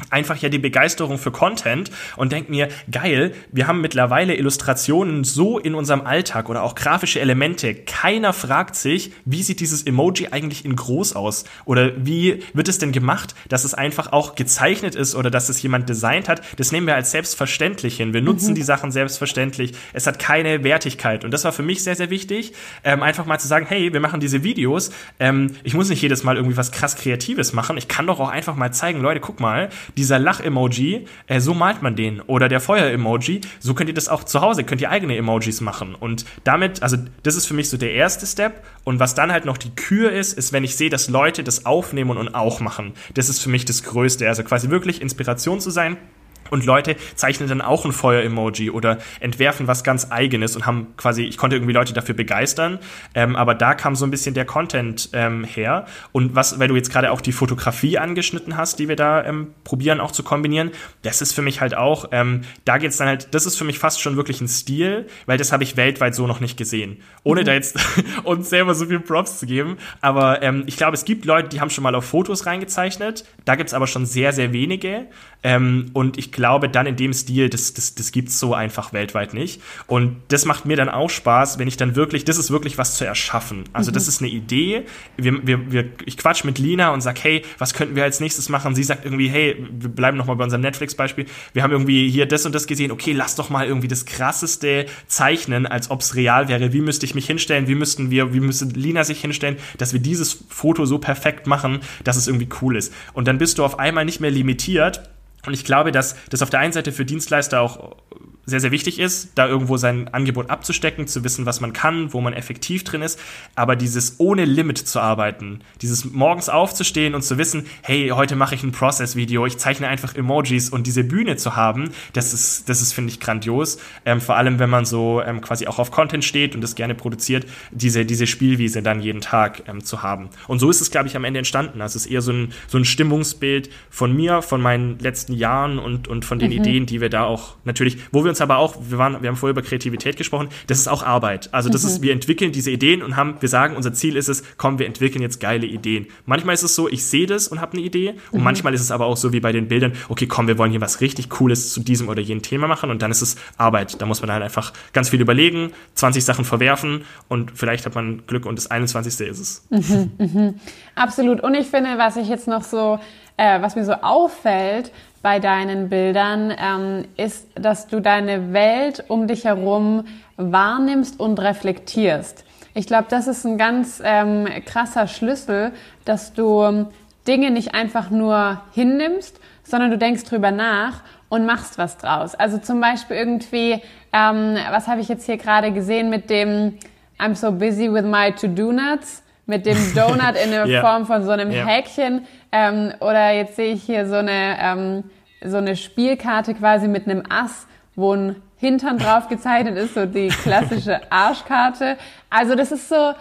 einfach ja die Begeisterung für Content und denke mir, geil, wir haben mittlerweile Illustrationen so in unserem Alltag oder auch grafische Elemente. Keiner fragt sich, wie sieht dieses Emoji eigentlich in groß aus? Oder wie wird es denn gemacht, dass es einfach auch gezeichnet ist oder dass es jemand designt hat? Das nehmen wir als selbstverständlich hin. Wir nutzen mhm. die Sachen selbstverständlich. Es hat keine Wertigkeit. Und das war für mich sehr, sehr wichtig, ähm, einfach mal zu sagen, hey, wir machen diese Videos. Ähm, ich muss nicht jedes Mal irgendwie was krass Kreatives machen. Ich kann doch auch einfach mal zeigen, Leute, guck mal, dieser Lach-Emoji, äh, so malt man den. Oder der Feuer-Emoji, so könnt ihr das auch zu Hause, könnt ihr eigene Emojis machen. Und damit, also das ist für mich so der erste Step. Und was dann halt noch die Kür ist, ist, wenn ich sehe, dass Leute das aufnehmen und auch machen. Das ist für mich das Größte. Also quasi wirklich Inspiration zu sein und Leute zeichnen dann auch ein Feuer-Emoji oder entwerfen was ganz Eigenes und haben quasi, ich konnte irgendwie Leute dafür begeistern, ähm, aber da kam so ein bisschen der Content ähm, her. Und was, weil du jetzt gerade auch die Fotografie angeschnitten hast, die wir da ähm, probieren auch zu kombinieren, das ist für mich halt auch, ähm, da geht's dann halt, das ist für mich fast schon wirklich ein Stil, weil das habe ich weltweit so noch nicht gesehen. Ohne mhm. da jetzt *laughs* uns selber so viel Props zu geben. Aber ähm, ich glaube, es gibt Leute, die haben schon mal auf Fotos reingezeichnet. Da gibt's aber schon sehr, sehr wenige. Ähm, und ich glaube, dann in dem Stil, das, das, das gibt's so einfach weltweit nicht. Und das macht mir dann auch Spaß, wenn ich dann wirklich, das ist wirklich was zu erschaffen. Also mhm. das ist eine Idee. Wir, wir, wir, ich quatsch mit Lina und sag, hey, was könnten wir als nächstes machen? Sie sagt irgendwie, hey, wir bleiben noch mal bei unserem Netflix-Beispiel. Wir haben irgendwie hier das und das gesehen. Okay, lass doch mal irgendwie das krasseste zeichnen, als ob es real wäre. Wie müsste ich mich hinstellen? Wie müssten wir, wie müsste Lina sich hinstellen, dass wir dieses Foto so perfekt machen, dass es irgendwie cool ist? Und dann bist du auf einmal nicht mehr limitiert und ich glaube, dass das auf der einen Seite für Dienstleister auch sehr, sehr wichtig ist, da irgendwo sein Angebot abzustecken, zu wissen, was man kann, wo man effektiv drin ist. Aber dieses ohne Limit zu arbeiten, dieses morgens aufzustehen und zu wissen, hey, heute mache ich ein Process-Video, ich zeichne einfach Emojis und diese Bühne zu haben, das ist, das ist, finde ich, grandios. Ähm, vor allem, wenn man so ähm, quasi auch auf Content steht und das gerne produziert, diese, diese Spielwiese dann jeden Tag ähm, zu haben. Und so ist es, glaube ich, am Ende entstanden. Also es ist eher so ein, so ein Stimmungsbild von mir, von meinen letzten Jahren und, und von den mhm. Ideen, die wir da auch natürlich, wo wir uns aber auch, wir waren, wir haben vorher über Kreativität gesprochen, das ist auch Arbeit. Also das mhm. ist, wir entwickeln diese Ideen und haben, wir sagen, unser Ziel ist es, komm, wir entwickeln jetzt geile Ideen. Manchmal ist es so, ich sehe das und habe eine Idee und mhm. manchmal ist es aber auch so wie bei den Bildern, okay, komm, wir wollen hier was richtig Cooles zu diesem oder jenem Thema machen und dann ist es Arbeit. Da muss man halt einfach ganz viel überlegen, 20 Sachen verwerfen und vielleicht hat man Glück und das 21. ist es. Mhm, mh. Absolut. Und ich finde, was ich jetzt noch so, äh, was mir so auffällt, bei deinen Bildern, ähm, ist, dass du deine Welt um dich herum wahrnimmst und reflektierst. Ich glaube, das ist ein ganz ähm, krasser Schlüssel, dass du Dinge nicht einfach nur hinnimmst, sondern du denkst drüber nach und machst was draus. Also zum Beispiel irgendwie, ähm, was habe ich jetzt hier gerade gesehen mit dem I'm so busy with my to-do-nuts, mit dem *laughs* Donut in der yeah. Form von so einem yeah. Häkchen. Ähm, oder jetzt sehe ich hier so eine, ähm, so eine Spielkarte quasi mit einem Ass, wo ein Hintern drauf gezeichnet ist, so die klassische *laughs* Arschkarte. Also das ist so,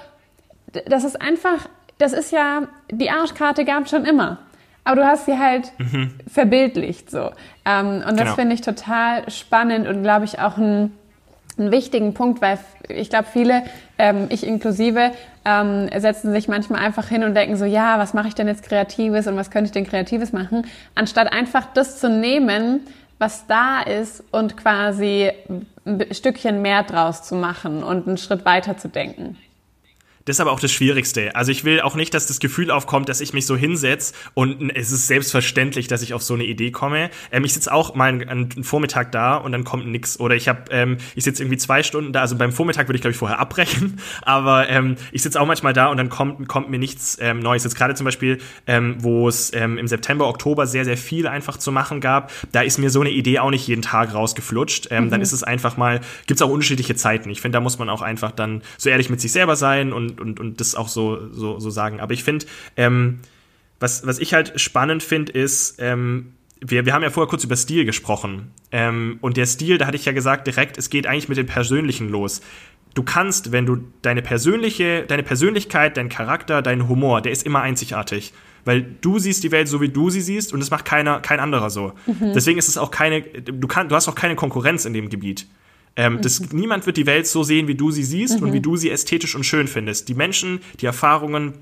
das ist einfach, das ist ja, die Arschkarte gab schon immer. Aber du hast sie halt mhm. verbildlicht so. Ähm, und das genau. finde ich total spannend und glaube ich auch ein, einen wichtigen Punkt, weil ich glaube, viele, ähm, ich inklusive, ähm, setzen sich manchmal einfach hin und denken so, ja, was mache ich denn jetzt Kreatives und was könnte ich denn Kreatives machen, anstatt einfach das zu nehmen, was da ist und quasi ein Stückchen mehr draus zu machen und einen Schritt weiter zu denken. Das ist aber auch das Schwierigste. Also ich will auch nicht, dass das Gefühl aufkommt, dass ich mich so hinsetze und es ist selbstverständlich, dass ich auf so eine Idee komme. Ähm, ich sitze auch mal einen, einen, Vormittag da und dann kommt nix. Oder ich habe, ähm, ich sitze irgendwie zwei Stunden da. Also beim Vormittag würde ich glaube ich vorher abbrechen. *laughs* Aber ähm, ich sitze auch manchmal da und dann kommt kommt mir nichts ähm, Neues. Jetzt gerade zum Beispiel, ähm, wo es ähm, im September, Oktober sehr sehr viel einfach zu machen gab. Da ist mir so eine Idee auch nicht jeden Tag rausgeflutscht. Ähm, mhm. Dann ist es einfach mal, gibt es auch unterschiedliche Zeiten. Ich finde, da muss man auch einfach dann so ehrlich mit sich selber sein und und, und, und das auch so, so, so sagen. Aber ich finde, ähm, was, was ich halt spannend finde, ist, ähm, wir, wir haben ja vorher kurz über Stil gesprochen. Ähm, und der Stil, da hatte ich ja gesagt, direkt, es geht eigentlich mit dem Persönlichen los. Du kannst, wenn du deine persönliche, deine Persönlichkeit, dein Charakter, dein Humor, der ist immer einzigartig. Weil du siehst die Welt so, wie du sie siehst, und das macht keiner, kein anderer so. Mhm. Deswegen ist es auch keine, du, kann, du hast auch keine Konkurrenz in dem Gebiet. Ähm, mhm. das, niemand wird die Welt so sehen, wie du sie siehst mhm. und wie du sie ästhetisch und schön findest. Die Menschen, die Erfahrungen,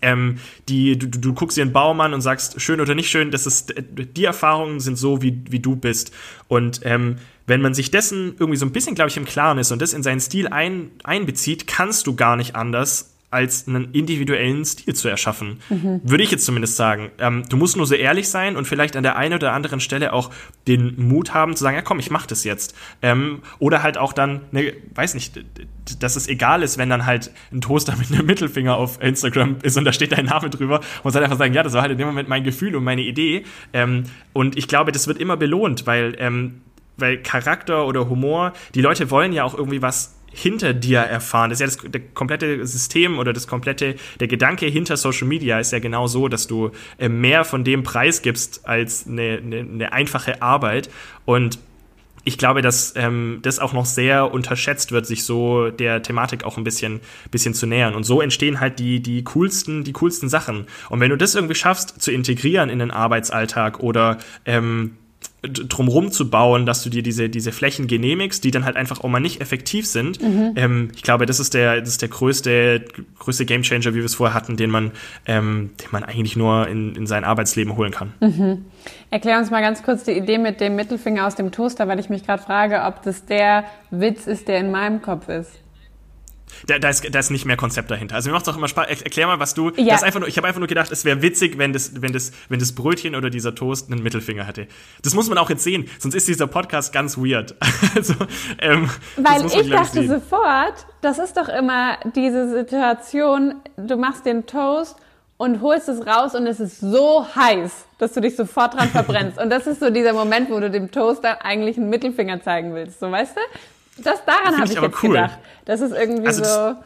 ähm, die, du, du guckst dir einen Baum an und sagst, schön oder nicht schön, das ist, die Erfahrungen sind so, wie, wie du bist. Und ähm, wenn man sich dessen irgendwie so ein bisschen, glaube ich, im Klaren ist und das in seinen Stil ein, einbezieht, kannst du gar nicht anders, als einen individuellen Stil zu erschaffen. Mhm. Würde ich jetzt zumindest sagen. Ähm, du musst nur so ehrlich sein und vielleicht an der einen oder anderen Stelle auch den Mut haben zu sagen, ja komm, ich mach das jetzt. Ähm, oder halt auch dann, ne, weiß nicht, dass es egal ist, wenn dann halt ein Toaster *laughs* mit einem Mittelfinger auf Instagram ist und da steht dein Name drüber und halt einfach sagen, ja, das war halt in dem Moment mein Gefühl und meine Idee. Ähm, und ich glaube, das wird immer belohnt, weil, ähm, weil Charakter oder Humor, die Leute wollen ja auch irgendwie was hinter dir erfahren. Das ist ja das komplette System oder das komplette, der Gedanke hinter Social Media ist ja genau so, dass du äh, mehr von dem Preis gibst als eine, eine, eine einfache Arbeit. Und ich glaube, dass ähm, das auch noch sehr unterschätzt wird, sich so der Thematik auch ein bisschen, bisschen zu nähern. Und so entstehen halt die, die coolsten, die coolsten Sachen. Und wenn du das irgendwie schaffst, zu integrieren in den Arbeitsalltag oder ähm, drumherum zu bauen, dass du dir diese, diese Flächen genehmigst, die dann halt einfach auch mal nicht effektiv sind. Mhm. Ähm, ich glaube, das ist der, das ist der größte, größte Gamechanger, wie wir es vorher hatten, den man, ähm, den man eigentlich nur in, in sein Arbeitsleben holen kann. Mhm. Erklär uns mal ganz kurz die Idee mit dem Mittelfinger aus dem Toaster, weil ich mich gerade frage, ob das der Witz ist, der in meinem Kopf ist. Da, da, ist, da ist nicht mehr Konzept dahinter. Also mir macht es auch immer Spaß. Erklär mal, was du. Ja. Das einfach nur, ich habe einfach nur gedacht, es wäre witzig, wenn das, wenn, das, wenn das Brötchen oder dieser Toast einen Mittelfinger hätte. Das muss man auch jetzt sehen, sonst ist dieser Podcast ganz weird. *laughs* also, ähm, Weil ich dachte sofort, das ist doch immer diese Situation, du machst den Toast und holst es raus und es ist so heiß, dass du dich sofort dran verbrennst. *laughs* und das ist so dieser Moment, wo du dem Toaster eigentlich einen Mittelfinger zeigen willst. So, weißt du? Das daran habe ich, ich jetzt cool. gedacht. Das ist irgendwie also so.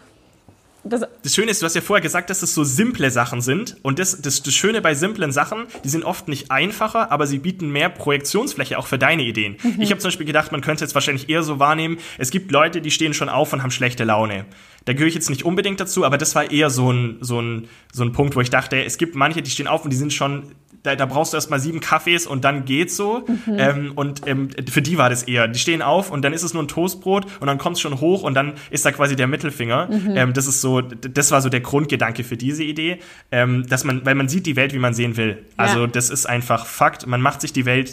Das, das, Schöne ist, du hast ja vorher gesagt, dass es so simple Sachen sind. Und das, das, das Schöne bei simplen Sachen, die sind oft nicht einfacher, aber sie bieten mehr Projektionsfläche auch für deine Ideen. Mhm. Ich habe zum Beispiel gedacht, man könnte jetzt wahrscheinlich eher so wahrnehmen, es gibt Leute, die stehen schon auf und haben schlechte Laune. Da gehöre ich jetzt nicht unbedingt dazu, aber das war eher so ein, so ein, so ein Punkt, wo ich dachte, es gibt manche, die stehen auf und die sind schon da, da brauchst du erstmal sieben Kaffees und dann geht's so. Mhm. Ähm, und ähm, für die war das eher. Die stehen auf und dann ist es nur ein Toastbrot und dann kommt es schon hoch und dann ist da quasi der Mittelfinger. Mhm. Ähm, das ist so, das war so der Grundgedanke für diese Idee, ähm, dass man, weil man sieht die Welt, wie man sehen will. Also ja. das ist einfach Fakt. Man macht sich die Welt.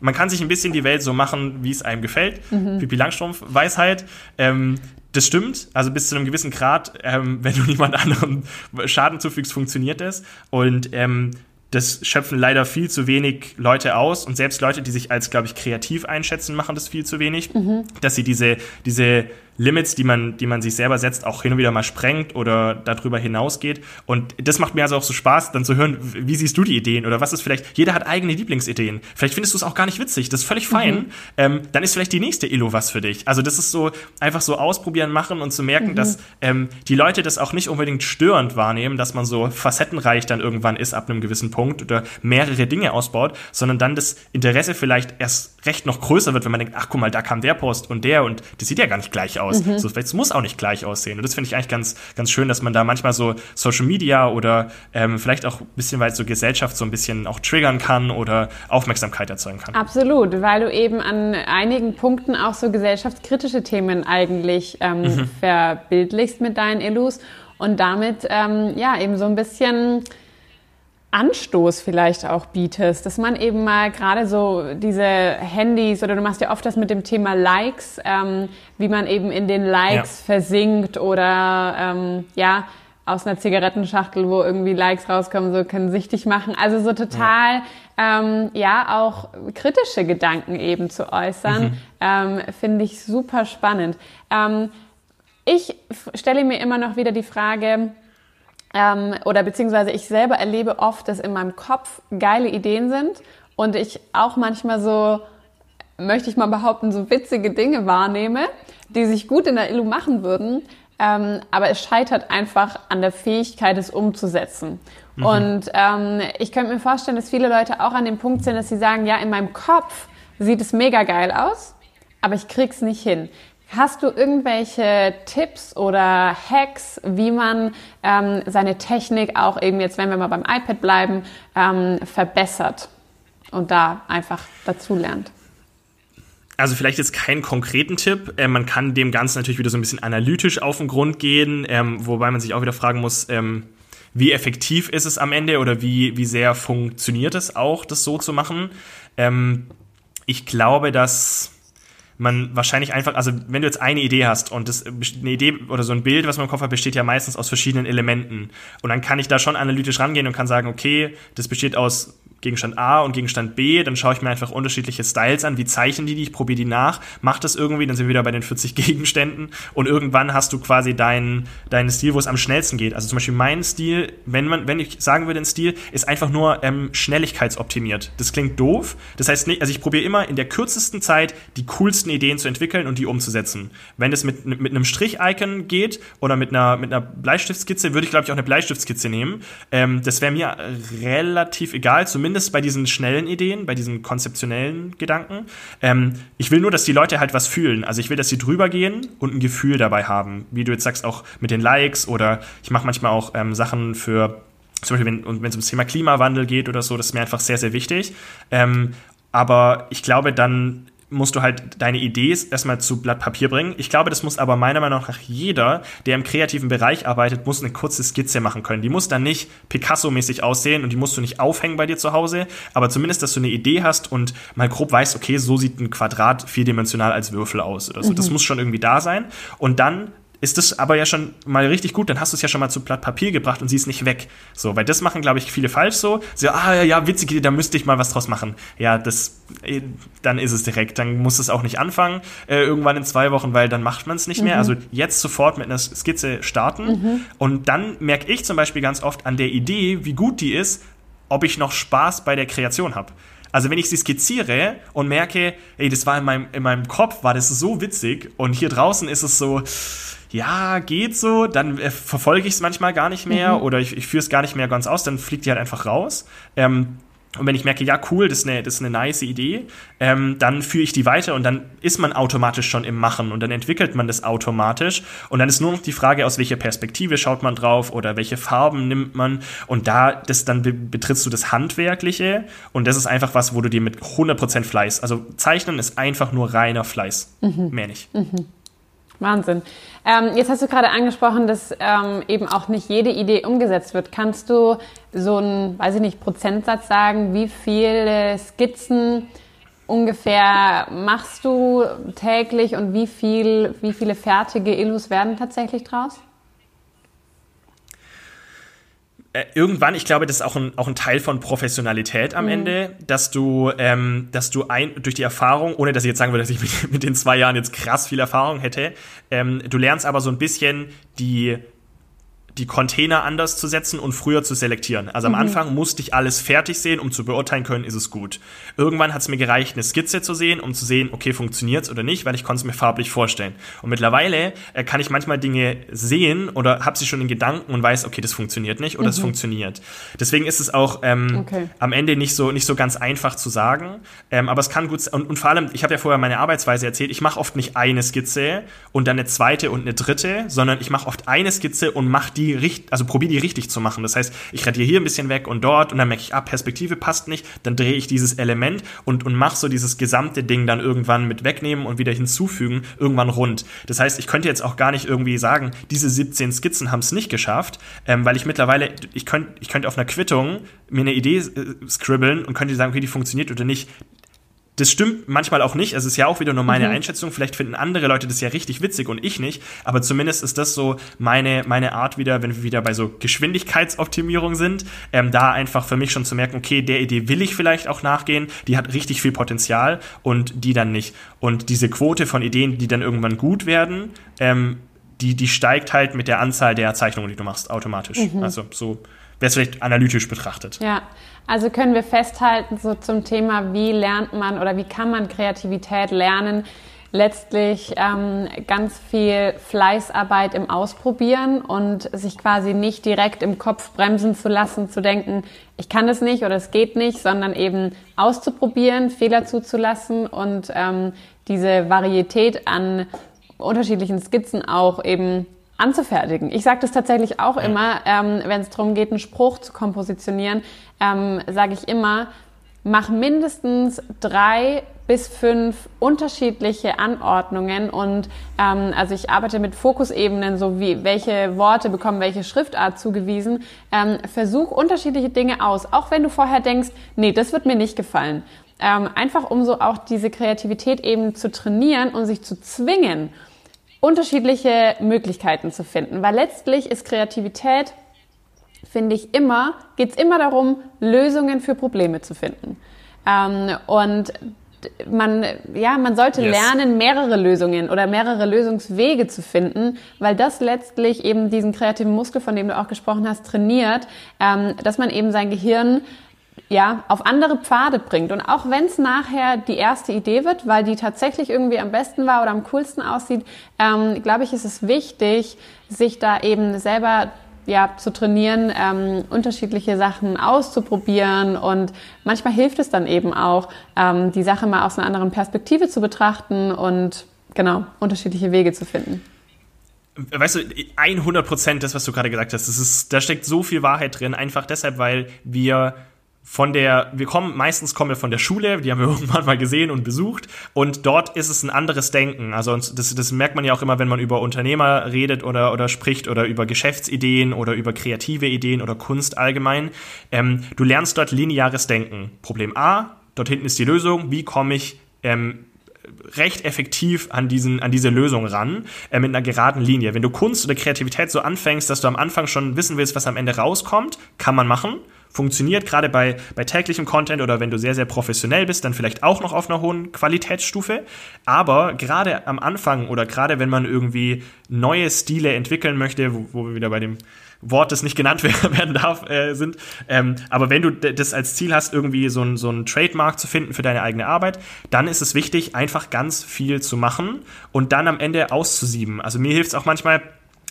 man kann sich ein bisschen die Welt so machen, wie es einem gefällt. Mhm. Pipi Langstrumpf, Weisheit. Ähm, das stimmt, also bis zu einem gewissen Grad, ähm, *laughs* wenn du niemand anderem Schaden zufügst, funktioniert das. Und ähm, das schöpfen leider viel zu wenig Leute aus und selbst Leute, die sich als, glaube ich, kreativ einschätzen, machen das viel zu wenig, mhm. dass sie diese, diese Limits, die man, die man sich selber setzt, auch hin und wieder mal sprengt oder darüber hinausgeht. Und das macht mir also auch so Spaß, dann zu hören, wie siehst du die Ideen oder was ist vielleicht, jeder hat eigene Lieblingsideen. Vielleicht findest du es auch gar nicht witzig, das ist völlig fein. Mhm. Ähm, dann ist vielleicht die nächste Illo was für dich. Also das ist so einfach so ausprobieren, machen und zu merken, mhm. dass ähm, die Leute das auch nicht unbedingt störend wahrnehmen, dass man so facettenreich dann irgendwann ist ab einem gewissen Punkt oder mehrere Dinge ausbaut, sondern dann das Interesse vielleicht erst recht noch größer wird, wenn man denkt, ach guck mal, da kam der Post und der und das sieht ja gar nicht gleich aus. Mhm. So, es muss auch nicht gleich aussehen. Und das finde ich eigentlich ganz, ganz schön, dass man da manchmal so Social Media oder ähm, vielleicht auch ein bisschen weit so Gesellschaft so ein bisschen auch triggern kann oder Aufmerksamkeit erzeugen kann. Absolut, weil du eben an einigen Punkten auch so gesellschaftskritische Themen eigentlich ähm, mhm. verbildlichst mit deinen Illus und damit ähm, ja eben so ein bisschen Anstoß vielleicht auch bietest, dass man eben mal gerade so diese Handys oder du machst ja oft das mit dem Thema Likes, ähm, wie man eben in den Likes ja. versinkt oder ähm, ja aus einer Zigarettenschachtel, wo irgendwie Likes rauskommen, so können sichtig machen. Also so total ja, ähm, ja auch kritische Gedanken eben zu äußern, mhm. ähm, finde ich super spannend. Ähm, ich stelle mir immer noch wieder die Frage, ähm, oder beziehungsweise ich selber erlebe oft, dass in meinem Kopf geile Ideen sind und ich auch manchmal so, möchte ich mal behaupten, so witzige Dinge wahrnehme, die sich gut in der Illu machen würden, ähm, aber es scheitert einfach an der Fähigkeit, es umzusetzen. Mhm. Und ähm, ich könnte mir vorstellen, dass viele Leute auch an dem Punkt sind, dass sie sagen, ja, in meinem Kopf sieht es mega geil aus, aber ich krieg's nicht hin. Hast du irgendwelche Tipps oder Hacks, wie man ähm, seine Technik auch eben jetzt, wenn wir mal beim iPad bleiben, ähm, verbessert und da einfach dazu lernt? Also vielleicht jetzt keinen konkreten Tipp. Äh, man kann dem Ganzen natürlich wieder so ein bisschen analytisch auf den Grund gehen, ähm, wobei man sich auch wieder fragen muss, ähm, wie effektiv ist es am Ende oder wie, wie sehr funktioniert es auch, das so zu machen. Ähm, ich glaube, dass man wahrscheinlich einfach, also wenn du jetzt eine Idee hast und das, eine Idee oder so ein Bild, was man im Kopf hat, besteht ja meistens aus verschiedenen Elementen. Und dann kann ich da schon analytisch rangehen und kann sagen, okay, das besteht aus Gegenstand A und Gegenstand B, dann schaue ich mir einfach unterschiedliche Styles an, wie zeichnen die die, ich probiere die nach, mach das irgendwie, dann sind wir wieder bei den 40 *laughs* Gegenständen und irgendwann hast du quasi deinen, deinen Stil, wo es am schnellsten geht. Also zum Beispiel mein Stil, wenn man, wenn ich sagen würde, ein Stil ist einfach nur ähm, schnelligkeitsoptimiert. Das klingt doof. Das heißt nicht, also ich probiere immer in der kürzesten Zeit die coolsten Ideen zu entwickeln und die umzusetzen. Wenn es mit, mit einem Strich-Icon geht oder mit einer, mit einer Bleistiftskizze, würde ich glaube ich auch eine Bleistiftskizze nehmen. Ähm, das wäre mir relativ egal, zumindest zumindest bei diesen schnellen Ideen, bei diesen konzeptionellen Gedanken. Ähm, ich will nur, dass die Leute halt was fühlen. Also ich will, dass sie drüber gehen und ein Gefühl dabei haben. Wie du jetzt sagst, auch mit den Likes oder ich mache manchmal auch ähm, Sachen für zum Beispiel, wenn, es ums Thema Klimawandel geht oder so, das ist mir einfach sehr, sehr wichtig. Ähm, aber ich glaube, dann musst du halt deine Idee erstmal zu Blatt Papier bringen. Ich glaube, das muss aber meiner Meinung nach jeder, der im kreativen Bereich arbeitet, muss eine kurze Skizze machen können. Die muss dann nicht Picasso-mäßig aussehen und die musst du nicht aufhängen bei dir zu Hause, aber zumindest, dass du eine Idee hast und mal grob weißt, okay, so sieht ein Quadrat vierdimensional als Würfel aus oder so. Mhm. Das muss schon irgendwie da sein. Und dann ist das aber ja schon mal richtig gut, dann hast du es ja schon mal zu Blatt Papier gebracht und sie ist nicht weg. So, weil das machen, glaube ich, viele falsch so. So, ah ja, ja, witzig, da müsste ich mal was draus machen. Ja, das, äh, dann ist es direkt. Dann muss es auch nicht anfangen, äh, irgendwann in zwei Wochen, weil dann macht man es nicht mhm. mehr. Also jetzt sofort mit einer Skizze starten. Mhm. Und dann merke ich zum Beispiel ganz oft an der Idee, wie gut die ist, ob ich noch Spaß bei der Kreation habe. Also wenn ich sie skizziere und merke, ey, das war in meinem, in meinem Kopf, war das so witzig und hier draußen ist es so, ja, geht so, dann äh, verfolge ich es manchmal gar nicht mehr mhm. oder ich, ich führe es gar nicht mehr ganz aus, dann fliegt die halt einfach raus. Ähm, und wenn ich merke, ja, cool, das ist eine, das ist eine nice Idee, ähm, dann führe ich die weiter und dann ist man automatisch schon im Machen und dann entwickelt man das automatisch. Und dann ist nur noch die Frage, aus welcher Perspektive schaut man drauf oder welche Farben nimmt man. Und da, das, dann betrittst du das Handwerkliche und das ist einfach was, wo du dir mit 100% Fleiß, also Zeichnen ist einfach nur reiner Fleiß, mhm. mehr nicht. Mhm. Wahnsinn. Ähm, jetzt hast du gerade angesprochen, dass ähm, eben auch nicht jede Idee umgesetzt wird. Kannst du so einen, weiß ich nicht, Prozentsatz sagen, wie viele Skizzen ungefähr machst du täglich und wie viel, wie viele fertige Illus werden tatsächlich draus? äh, irgendwann, ich glaube, das ist auch ein, auch ein Teil von Professionalität am mhm. Ende, dass du, ähm, dass du ein, durch die Erfahrung, ohne dass ich jetzt sagen würde, dass ich mit, *laughs* mit den zwei Jahren jetzt krass viel Erfahrung hätte, ähm, du lernst aber so ein bisschen die die Container anders zu setzen und früher zu selektieren. Also am mhm. Anfang musste ich alles fertig sehen, um zu beurteilen können, ist es gut. Irgendwann hat es mir gereicht, eine Skizze zu sehen, um zu sehen, okay, funktioniert's oder nicht, weil ich konnte es mir farblich vorstellen. Und mittlerweile äh, kann ich manchmal Dinge sehen oder habe sie schon in Gedanken und weiß, okay, das funktioniert nicht oder es mhm. funktioniert. Deswegen ist es auch ähm, okay. am Ende nicht so nicht so ganz einfach zu sagen, ähm, aber es kann gut und, und vor allem, ich habe ja vorher meine Arbeitsweise erzählt, ich mache oft nicht eine Skizze und dann eine zweite und eine dritte, sondern ich mache oft eine Skizze und mache die richtig, also probiere die richtig zu machen. Das heißt, ich radiere hier ein bisschen weg und dort und dann merke ich, ah, Perspektive passt nicht, dann drehe ich dieses Element und, und mache so dieses gesamte Ding dann irgendwann mit wegnehmen und wieder hinzufügen, irgendwann rund. Das heißt, ich könnte jetzt auch gar nicht irgendwie sagen, diese 17 Skizzen haben es nicht geschafft, ähm, weil ich mittlerweile, ich könnte ich könnte auf einer Quittung mir eine Idee äh, scribbeln und könnte sagen, okay, die funktioniert oder nicht. Das stimmt manchmal auch nicht. Es ist ja auch wieder nur meine mhm. Einschätzung. Vielleicht finden andere Leute das ja richtig witzig und ich nicht. Aber zumindest ist das so meine, meine Art wieder, wenn wir wieder bei so Geschwindigkeitsoptimierung sind, ähm, da einfach für mich schon zu merken, okay, der Idee will ich vielleicht auch nachgehen. Die hat richtig viel Potenzial und die dann nicht. Und diese Quote von Ideen, die dann irgendwann gut werden, ähm, die, die steigt halt mit der Anzahl der Zeichnungen, die du machst, automatisch. Mhm. Also so wäre es vielleicht analytisch betrachtet. Ja, also können wir festhalten, so zum Thema, wie lernt man oder wie kann man Kreativität lernen, letztlich ähm, ganz viel Fleißarbeit im Ausprobieren und sich quasi nicht direkt im Kopf bremsen zu lassen, zu denken, ich kann das nicht oder es geht nicht, sondern eben auszuprobieren, Fehler zuzulassen und ähm, diese Varietät an unterschiedlichen Skizzen auch eben anzufertigen. Ich sage das tatsächlich auch immer, ähm, wenn es darum geht, einen Spruch zu kompositionieren, ähm, sage ich immer, mach mindestens drei bis fünf unterschiedliche Anordnungen und ähm, also ich arbeite mit Fokusebenen, so wie welche Worte bekommen welche Schriftart zugewiesen. Ähm, versuch unterschiedliche Dinge aus, auch wenn du vorher denkst, nee, das wird mir nicht gefallen. Ähm, einfach um so auch diese Kreativität eben zu trainieren und sich zu zwingen unterschiedliche Möglichkeiten zu finden. Weil letztlich ist Kreativität, finde ich immer, geht es immer darum, Lösungen für Probleme zu finden. Ähm, und man, ja, man sollte yes. lernen, mehrere Lösungen oder mehrere Lösungswege zu finden, weil das letztlich eben diesen kreativen Muskel, von dem du auch gesprochen hast, trainiert, ähm, dass man eben sein Gehirn ja, auf andere Pfade bringt. Und auch wenn es nachher die erste Idee wird, weil die tatsächlich irgendwie am besten war oder am coolsten aussieht, ähm, glaube ich, ist es wichtig, sich da eben selber ja, zu trainieren, ähm, unterschiedliche Sachen auszuprobieren und manchmal hilft es dann eben auch, ähm, die Sache mal aus einer anderen Perspektive zu betrachten und genau, unterschiedliche Wege zu finden weißt du, 100 Prozent das, was du gerade gesagt hast, das ist, da steckt so viel Wahrheit drin, einfach deshalb, weil wir von der, wir kommen, meistens kommen wir von der Schule, die haben wir *laughs* irgendwann mal gesehen und besucht und dort ist es ein anderes Denken. Also das, das merkt man ja auch immer, wenn man über Unternehmer redet oder, oder spricht oder über Geschäftsideen oder über kreative Ideen oder Kunst allgemein. Ähm, du lernst dort lineares Denken. Problem A, dort hinten ist die Lösung, wie komme ich ähm, recht effektiv an, diesen, an diese Lösung ran, äh, mit einer geraden Linie. Wenn du Kunst oder Kreativität so anfängst, dass du am Anfang schon wissen willst, was am Ende rauskommt, kann man machen funktioniert, gerade bei, bei täglichem Content oder wenn du sehr, sehr professionell bist, dann vielleicht auch noch auf einer hohen Qualitätsstufe. Aber gerade am Anfang oder gerade wenn man irgendwie neue Stile entwickeln möchte, wo, wo wir wieder bei dem Wort, das nicht genannt *laughs* werden darf, äh, sind. Ähm, aber wenn du das als Ziel hast, irgendwie so ein, so ein Trademark zu finden für deine eigene Arbeit, dann ist es wichtig, einfach ganz viel zu machen und dann am Ende auszusieben. Also mir hilft es auch manchmal,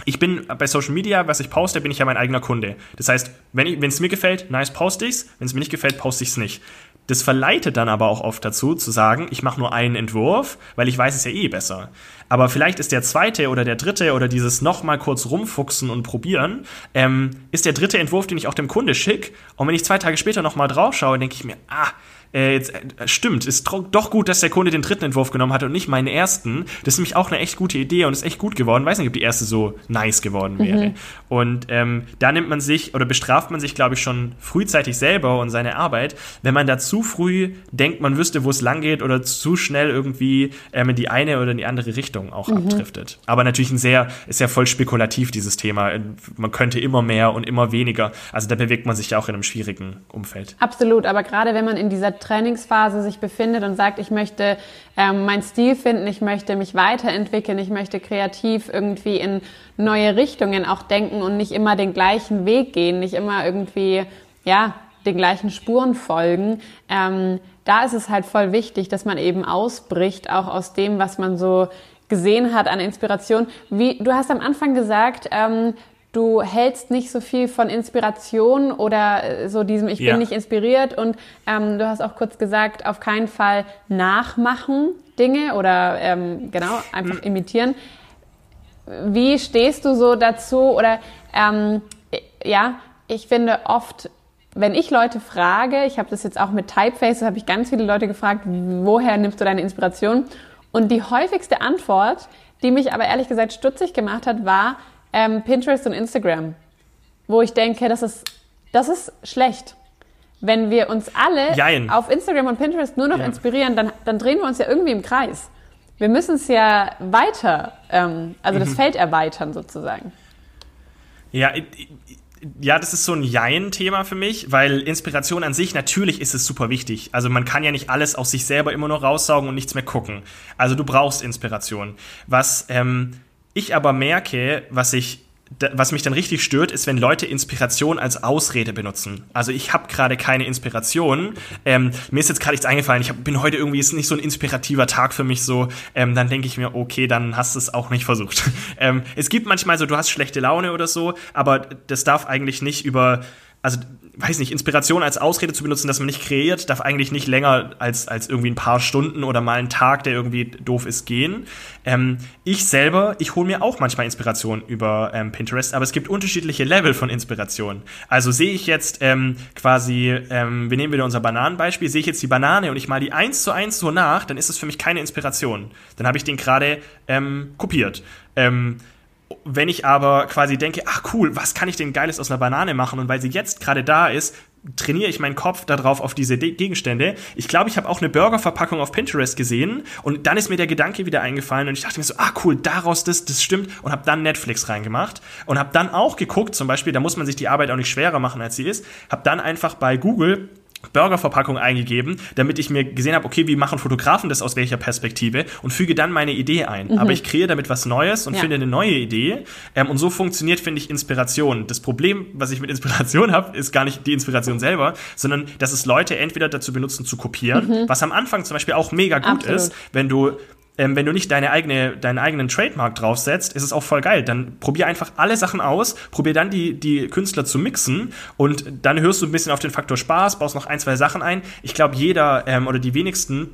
ich bin bei Social Media, was ich poste, bin ich ja mein eigener Kunde. Das heißt, wenn es mir gefällt, nice, poste ich's. Wenn es mir nicht gefällt, poste ich's nicht. Das verleitet dann aber auch oft dazu, zu sagen, ich mache nur einen Entwurf, weil ich weiß es ja eh besser. Aber vielleicht ist der zweite oder der dritte oder dieses nochmal kurz rumfuchsen und probieren, ähm, ist der dritte Entwurf, den ich auch dem Kunde schicke. Und wenn ich zwei Tage später nochmal drauf schaue, denke ich mir, ah, äh, jetzt, äh, stimmt, ist doch gut, dass der Kunde den dritten Entwurf genommen hat und nicht meinen ersten. Das ist nämlich auch eine echt gute Idee und ist echt gut geworden. Weiß nicht, ob die erste so nice geworden wäre. Mhm. Und ähm, da nimmt man sich oder bestraft man sich, glaube ich, schon frühzeitig selber und seine Arbeit, wenn man da zu früh denkt, man wüsste, wo es lang geht oder zu schnell irgendwie ähm, in die eine oder in die andere Richtung auch mhm. abdriftet. Aber natürlich ein sehr, ist ja voll spekulativ, dieses Thema. Man könnte immer mehr und immer weniger. Also da bewegt man sich ja auch in einem schwierigen Umfeld. Absolut, aber gerade wenn man in dieser Trainingsphase sich befindet und sagt, ich möchte ähm, meinen Stil finden, ich möchte mich weiterentwickeln, ich möchte kreativ irgendwie in neue Richtungen auch denken und nicht immer den gleichen Weg gehen, nicht immer irgendwie, ja, den gleichen Spuren folgen, ähm, da ist es halt voll wichtig, dass man eben ausbricht, auch aus dem, was man so gesehen hat an Inspiration. Wie du hast am Anfang gesagt, ähm, du hältst nicht so viel von Inspiration oder äh, so diesem Ich ja. bin nicht inspiriert und ähm, du hast auch kurz gesagt, auf keinen Fall nachmachen Dinge oder ähm, genau einfach imitieren. Wie stehst du so dazu oder ähm, ja, ich finde oft wenn ich Leute frage, ich habe das jetzt auch mit Typeface, habe ich ganz viele Leute gefragt, woher nimmst du deine Inspiration? Und die häufigste Antwort, die mich aber ehrlich gesagt stutzig gemacht hat, war ähm, Pinterest und Instagram. Wo ich denke, das ist, das ist schlecht. Wenn wir uns alle Jein. auf Instagram und Pinterest nur noch ja. inspirieren, dann, dann drehen wir uns ja irgendwie im Kreis. Wir müssen es ja weiter, ähm, also das mhm. Feld erweitern sozusagen. Ja, ja, das ist so ein Jein-Thema für mich, weil Inspiration an sich, natürlich ist es super wichtig. Also man kann ja nicht alles aus sich selber immer nur raussaugen und nichts mehr gucken. Also du brauchst Inspiration. Was ähm, ich aber merke, was ich was mich dann richtig stört, ist, wenn Leute Inspiration als Ausrede benutzen. Also ich habe gerade keine Inspiration. Ähm, mir ist jetzt gerade nichts eingefallen. Ich hab, bin heute irgendwie ist nicht so ein inspirativer Tag für mich so. Ähm, dann denke ich mir, okay, dann hast du es auch nicht versucht. *laughs* ähm, es gibt manchmal so, du hast schlechte Laune oder so, aber das darf eigentlich nicht über also weiß nicht, Inspiration als Ausrede zu benutzen, dass man nicht kreiert, darf eigentlich nicht länger als, als irgendwie ein paar Stunden oder mal einen Tag, der irgendwie doof ist, gehen. Ähm, ich selber, ich hole mir auch manchmal Inspiration über ähm, Pinterest, aber es gibt unterschiedliche Level von Inspiration. Also sehe ich jetzt ähm, quasi, ähm, wir nehmen wieder unser Bananenbeispiel, sehe ich jetzt die Banane und ich mal die eins zu eins so nach, dann ist es für mich keine Inspiration. Dann habe ich den gerade ähm, kopiert. Ähm, wenn ich aber quasi denke, ach cool, was kann ich denn Geiles aus einer Banane machen? Und weil sie jetzt gerade da ist, trainiere ich meinen Kopf darauf auf diese De Gegenstände. Ich glaube, ich habe auch eine Burgerverpackung auf Pinterest gesehen und dann ist mir der Gedanke wieder eingefallen und ich dachte mir so, ah cool, daraus das, das stimmt und habe dann Netflix reingemacht und habe dann auch geguckt, zum Beispiel, da muss man sich die Arbeit auch nicht schwerer machen, als sie ist, habe dann einfach bei Google Burgerverpackung eingegeben, damit ich mir gesehen habe, okay, wie machen Fotografen das aus welcher Perspektive und füge dann meine Idee ein. Mhm. Aber ich kreiere damit was Neues und ja. finde eine neue Idee. Ähm, und so funktioniert, finde ich, Inspiration. Das Problem, was ich mit Inspiration *laughs* habe, ist gar nicht die Inspiration selber, sondern dass es Leute entweder dazu benutzen, zu kopieren, mhm. was am Anfang zum Beispiel auch mega gut Absolut. ist, wenn du ähm, wenn du nicht deine eigene, deinen eigenen Trademark draufsetzt, ist es auch voll geil. Dann probier einfach alle Sachen aus, probier dann die, die Künstler zu mixen und dann hörst du ein bisschen auf den Faktor Spaß, baust noch ein, zwei Sachen ein. Ich glaube, jeder ähm, oder die wenigsten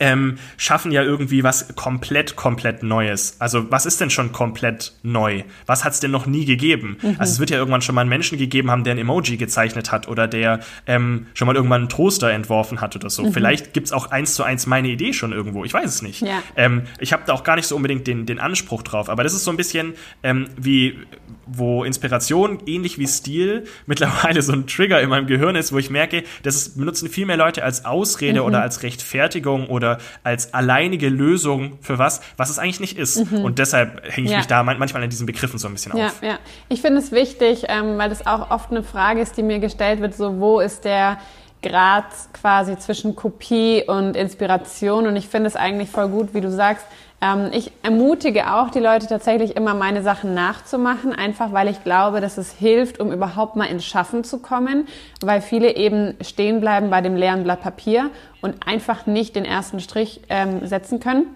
ähm, schaffen ja irgendwie was komplett, komplett Neues. Also was ist denn schon komplett neu? Was hat es denn noch nie gegeben? Mhm. Also es wird ja irgendwann schon mal einen Menschen gegeben haben, der ein Emoji gezeichnet hat oder der ähm, schon mal irgendwann einen Toaster entworfen hat oder so. Mhm. Vielleicht gibt's auch eins zu eins meine Idee schon irgendwo. Ich weiß es nicht. Ja. Ähm, ich habe da auch gar nicht so unbedingt den, den Anspruch drauf. Aber das ist so ein bisschen ähm, wie, wo Inspiration ähnlich wie Stil *laughs* mittlerweile so ein Trigger in meinem Gehirn ist, wo ich merke, das benutzen viel mehr Leute als Ausrede mhm. oder als Rechtfertigung oder als alleinige Lösung für was, was es eigentlich nicht ist. Mhm. Und deshalb hänge ich ja. mich da manchmal an diesen Begriffen so ein bisschen ja, auf. Ja, ich finde es wichtig, ähm, weil das auch oft eine Frage ist, die mir gestellt wird, so wo ist der Grad quasi zwischen Kopie und Inspiration. Und ich finde es eigentlich voll gut, wie du sagst, ähm, ich ermutige auch die Leute tatsächlich immer meine Sachen nachzumachen, einfach weil ich glaube, dass es hilft, um überhaupt mal ins Schaffen zu kommen, weil viele eben stehen bleiben bei dem leeren Blatt Papier und einfach nicht den ersten Strich ähm, setzen können.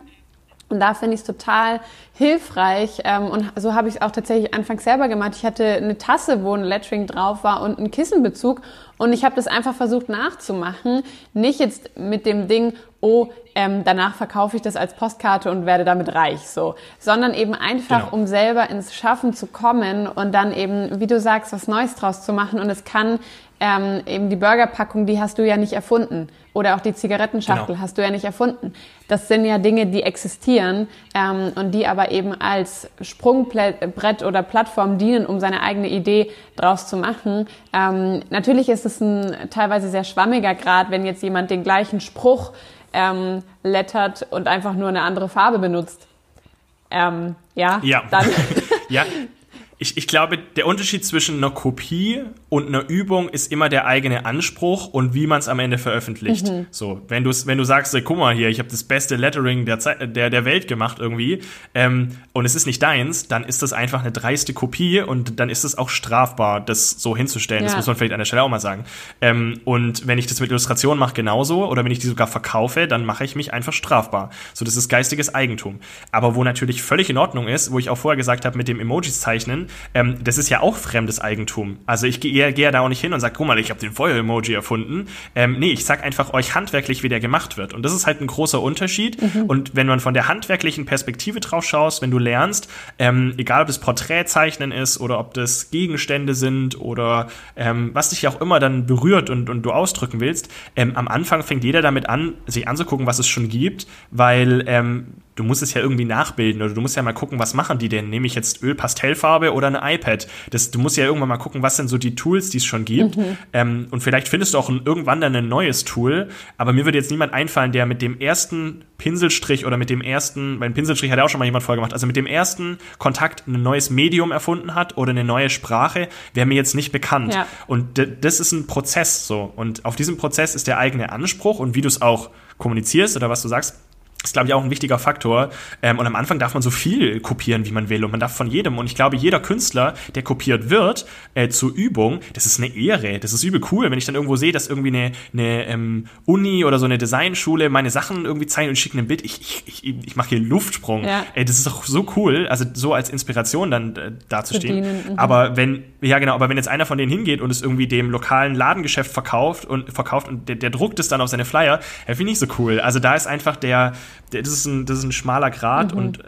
Und da finde ich es total hilfreich. Ähm, und so habe ich es auch tatsächlich anfangs selber gemacht. Ich hatte eine Tasse, wo ein Lettering drauf war und ein Kissenbezug. Und ich habe das einfach versucht nachzumachen. Nicht jetzt mit dem Ding, oh, ähm, danach verkaufe ich das als Postkarte und werde damit reich, so, sondern eben einfach, genau. um selber ins Schaffen zu kommen und dann eben, wie du sagst, was Neues draus zu machen. Und es kann ähm, eben die Burgerpackung, die hast du ja nicht erfunden. Oder auch die Zigarettenschachtel genau. hast du ja nicht erfunden. Das sind ja Dinge, die existieren ähm, und die aber eben als Sprungbrett oder Plattform dienen, um seine eigene Idee draus zu machen. Ähm, natürlich ist es ein teilweise sehr schwammiger Grad, wenn jetzt jemand den gleichen Spruch ähm, lettert und einfach nur eine andere Farbe benutzt. Ähm, ja, ja, dann. *laughs* ja, ich, ich glaube, der Unterschied zwischen einer Kopie und einer Übung ist immer der eigene Anspruch und wie man es am Ende veröffentlicht. Mhm. So, wenn du wenn du sagst, guck mal hier, ich habe das beste Lettering der, Zeit, der der Welt gemacht irgendwie ähm, und es ist nicht deins, dann ist das einfach eine dreiste Kopie und dann ist es auch strafbar, das so hinzustellen. Ja. Das muss man vielleicht an der Stelle auch mal sagen. Ähm, und wenn ich das mit Illustrationen mache, genauso oder wenn ich die sogar verkaufe, dann mache ich mich einfach strafbar. So, das ist geistiges Eigentum. Aber wo natürlich völlig in Ordnung ist, wo ich auch vorher gesagt habe mit dem Emojis zeichnen, ähm, das ist ja auch fremdes Eigentum. Also ich gehe geh da auch nicht hin und sage, guck mal, ich habe den Feuer-Emoji erfunden. Ähm, nee, ich sag einfach euch handwerklich, wie der gemacht wird. Und das ist halt ein großer Unterschied. Mhm. Und wenn man von der handwerklichen Perspektive drauf schaust, wenn du lernst, ähm, egal ob das Porträtzeichnen ist oder ob das Gegenstände sind oder ähm, was dich auch immer dann berührt und, und du ausdrücken willst, ähm, am Anfang fängt jeder damit an, sich anzugucken, was es schon gibt, weil ähm, du musst es ja irgendwie nachbilden oder du musst ja mal gucken, was machen die denn? Nehme ich jetzt Öl-Pastellfarbe oder ein iPad? Das, du musst ja irgendwann mal gucken, was sind so die Tools, die es schon gibt. Mhm. Ähm, und vielleicht findest du auch ein, irgendwann dann ein neues Tool. Aber mir würde jetzt niemand einfallen, der mit dem ersten Pinselstrich oder mit dem ersten, mein Pinselstrich hat ja auch schon mal jemand vorgemacht, also mit dem ersten Kontakt ein neues Medium erfunden hat oder eine neue Sprache, wäre mir jetzt nicht bekannt. Ja. Und das ist ein Prozess so. Und auf diesem Prozess ist der eigene Anspruch und wie du es auch kommunizierst oder was du sagst, ist, glaube ich, auch ein wichtiger Faktor. Ähm, und am Anfang darf man so viel kopieren, wie man will. Und man darf von jedem. Und ich glaube, jeder Künstler, der kopiert wird äh, zur Übung, das ist eine Ehre. Das ist übel cool, wenn ich dann irgendwo sehe, dass irgendwie eine, eine ähm, Uni oder so eine Designschule meine Sachen irgendwie zeigen und schicken ein Bild. Ich, ich, ich, ich mache hier Luftsprung. Ja. Ey, das ist doch so cool, also so als Inspiration dann äh, dazustehen. Mhm. Aber wenn, ja genau, aber wenn jetzt einer von denen hingeht und es irgendwie dem lokalen Ladengeschäft verkauft und verkauft und der, der druckt es dann auf seine Flyer, äh, finde ich so cool. Also da ist einfach der das ist ein, das ist ein schmaler Grad mhm. und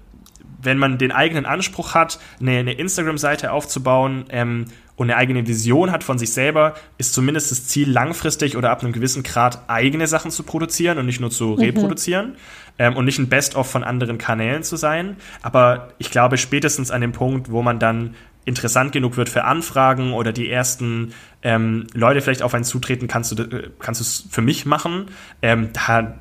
wenn man den eigenen Anspruch hat, eine, eine Instagram-Seite aufzubauen ähm, und eine eigene Vision hat von sich selber, ist zumindest das Ziel, langfristig oder ab einem gewissen Grad eigene Sachen zu produzieren und nicht nur zu mhm. reproduzieren ähm, und nicht ein Best-of von anderen Kanälen zu sein. Aber ich glaube, spätestens an dem Punkt, wo man dann interessant genug wird für Anfragen oder die ersten ähm, Leute vielleicht auf einen zutreten, kannst du äh, kannst du es für mich machen. Ähm, da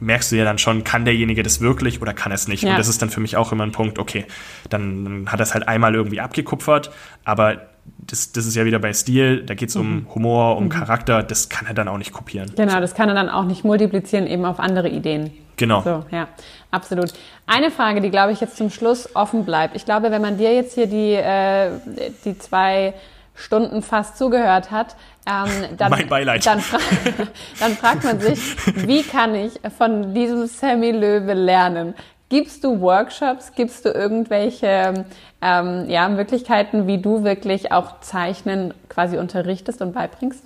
merkst du ja dann schon, kann derjenige das wirklich oder kann er es nicht. Ja. Und das ist dann für mich auch immer ein Punkt, okay, dann, dann hat er es halt einmal irgendwie abgekupfert, aber das, das ist ja wieder bei Stil, da geht es mhm. um Humor, um mhm. Charakter, das kann er dann auch nicht kopieren. Genau, das kann er dann auch nicht multiplizieren, eben auf andere Ideen. Genau. So, ja, absolut. Eine Frage, die, glaube ich, jetzt zum Schluss offen bleibt. Ich glaube, wenn man dir jetzt hier die, äh, die zwei Stunden fast zugehört hat, ähm, *laughs* dann, mein Beileid. Dann, fra *laughs* dann fragt man sich, wie kann ich von diesem Sammy Löwe lernen? Gibst du Workshops? Gibst du irgendwelche ähm, ja, Möglichkeiten, wie du wirklich auch Zeichnen quasi unterrichtest und beibringst?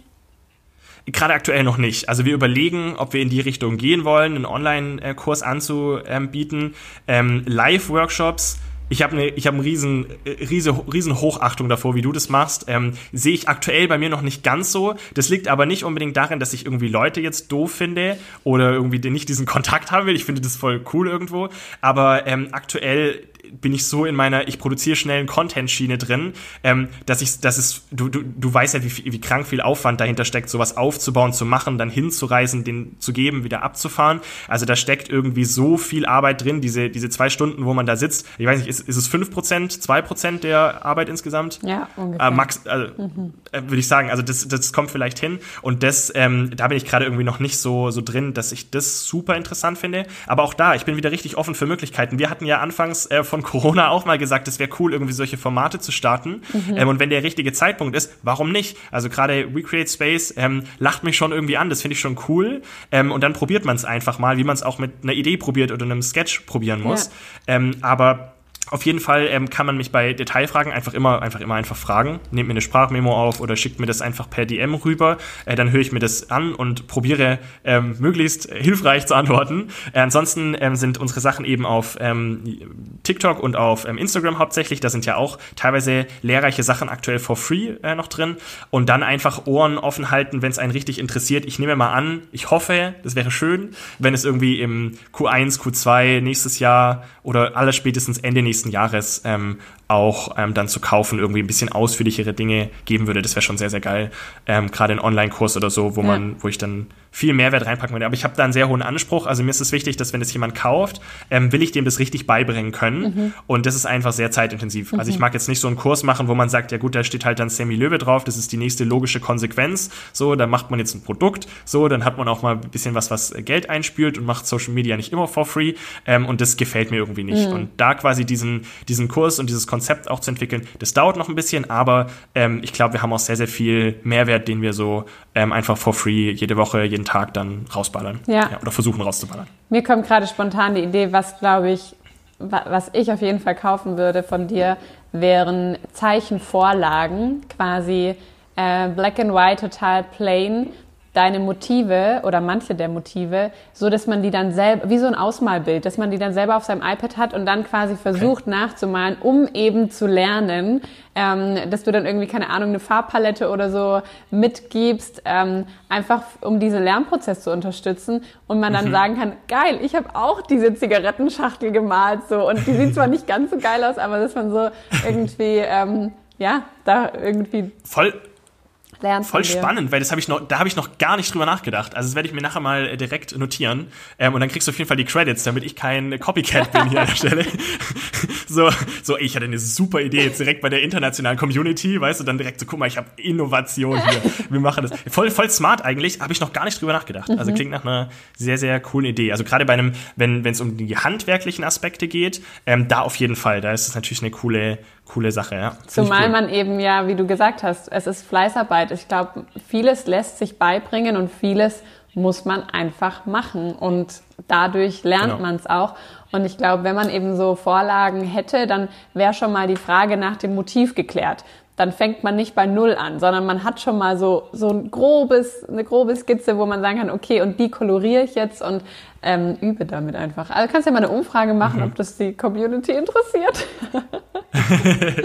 Gerade aktuell noch nicht. Also wir überlegen, ob wir in die Richtung gehen wollen, einen Online-Kurs anzubieten. Ähm, Live-Workshops ich habe eine ich hab eine riesen, riesen, riesen Hochachtung davor, wie du das machst. Ähm, Sehe ich aktuell bei mir noch nicht ganz so. Das liegt aber nicht unbedingt darin, dass ich irgendwie Leute jetzt doof finde oder irgendwie nicht diesen Kontakt haben will. Ich finde das voll cool irgendwo. Aber ähm, aktuell bin ich so in meiner ich produziere schnellen Content-Schiene drin, ähm, dass ich, dass es, du, du, du weißt ja, wie, wie krank viel Aufwand dahinter steckt, sowas aufzubauen, zu machen, dann hinzureisen, den zu geben, wieder abzufahren. Also da steckt irgendwie so viel Arbeit drin, diese, diese zwei Stunden, wo man da sitzt. Ich weiß nicht, ist, ist es 5%, 2% der Arbeit insgesamt? Ja, ungefähr. Äh, max, also, mhm. äh, würde ich sagen, also das, das kommt vielleicht hin. Und das, ähm, da bin ich gerade irgendwie noch nicht so, so drin, dass ich das super interessant finde. Aber auch da, ich bin wieder richtig offen für Möglichkeiten. Wir hatten ja anfangs äh, von von Corona auch mal gesagt, es wäre cool, irgendwie solche Formate zu starten. Mhm. Ähm, und wenn der richtige Zeitpunkt ist, warum nicht? Also gerade Recreate Space ähm, lacht mich schon irgendwie an, das finde ich schon cool. Ähm, und dann probiert man es einfach mal, wie man es auch mit einer Idee probiert oder einem Sketch probieren muss. Ja. Ähm, aber Auf jeden Fall ähm, kann man mich bei Detailfragen einfach immer, einfach immer einfach fragen. Nehmt mir eine Sprachmemo auf oder schickt mir das einfach per DM rüber. Äh, dann höre ich mir das an und probiere ähm, möglichst hilfreich zu antworten. Äh, ansonsten ähm, sind unsere Sachen eben auf ähm, TikTok und auf ähm, Instagram hauptsächlich. Da sind ja auch teilweise lehrreiche Sachen aktuell for free äh, noch drin. Und dann einfach Ohren offen halten, wenn es einen richtig interessiert. Ich nehme mal an, ich hoffe, das wäre schön, wenn es irgendwie im Q1, Q2 nächstes Jahr oder aller spätestens Ende nächsten nächsten Jahres ähm, auch ähm, dann zu kaufen, irgendwie ein bisschen ausführlichere Dinge geben würde. Das wäre schon sehr, sehr geil. Ähm, Gerade ein Online-Kurs oder so, wo ja. man, wo ich dann viel Mehrwert reinpacken würde. Aber ich habe da einen sehr hohen Anspruch. Also mir ist es wichtig, dass wenn es jemand kauft, ähm, will ich dem das richtig beibringen können. Mhm. Und das ist einfach sehr zeitintensiv. Mhm. Also ich mag jetzt nicht so einen Kurs machen, wo man sagt, ja gut, da steht halt dann Sammy Löwe drauf, das ist die nächste logische Konsequenz. So, da macht man jetzt ein Produkt. So, dann hat man auch mal ein bisschen was, was Geld einspült und macht Social Media nicht immer for free. Ähm, und das gefällt mir irgendwie nicht. Mhm. Und da quasi diesen, diesen Kurs und dieses Konzept auch zu entwickeln, das dauert noch ein bisschen, aber ähm, ich glaube, wir haben auch sehr, sehr viel Mehrwert, den wir so ähm, einfach for free jede Woche, jeden Tag dann rausballern. Ja. ja oder versuchen rauszuballern. Mir kommt gerade spontan die Idee, was glaube ich, was ich auf jeden Fall kaufen würde von dir, wären Zeichenvorlagen, quasi äh, Black and White, total plain, deine Motive oder manche der Motive, so dass man die dann selber, wie so ein Ausmalbild, dass man die dann selber auf seinem iPad hat und dann quasi versucht okay. nachzumalen, um eben zu lernen, ähm, dass du dann irgendwie, keine Ahnung, eine Farbpalette oder so mitgibst, ähm, einfach um diesen Lernprozess zu unterstützen und man dann mhm. sagen kann, geil, ich habe auch diese Zigarettenschachtel gemalt so und die sieht zwar nicht ganz so geil aus, aber dass man so irgendwie, ähm, ja, da irgendwie... Voll lernen. Voll spannend, weil das habe ich noch, da habe ich noch gar nicht drüber nachgedacht. Also das werde ich mir nachher mal äh, direkt notieren. Ähm, und dann kriegst du auf jeden Fall die Credits, damit ich kein Copycat bin hier an der Stelle. *laughs* so, so, ich hatte eine super Idee jetzt direkt bei der internationalen Community, weißt du, dann direkt so, guck mal, ich habe Innovation hier. Wir machen das. Voll, voll smart eigentlich, habe ich noch gar nicht drüber nachgedacht. Also mhm. klingt nach einer sehr, sehr coolen Idee. Also gerade bei einem, wenn es um die handwerklichen Aspekte geht, ähm, da auf jeden Fall. Da ist es natürlich eine coole, coole Sache, ja. Zumal cool. man eben ja, wie du gesagt hast, es ist Fleißarbeit. Ich glaube, vieles lässt sich beibringen und vieles muss man einfach machen und dadurch lernt genau. man es auch. Und ich glaube, wenn man eben so Vorlagen hätte, dann wäre schon mal die Frage nach dem Motiv geklärt dann fängt man nicht bei Null an, sondern man hat schon mal so, so ein grobes, eine grobe Skizze, wo man sagen kann, okay, und die koloriere ich jetzt und ähm, übe damit einfach. Also kannst ja mal eine Umfrage machen, mhm. ob das die Community interessiert. *laughs*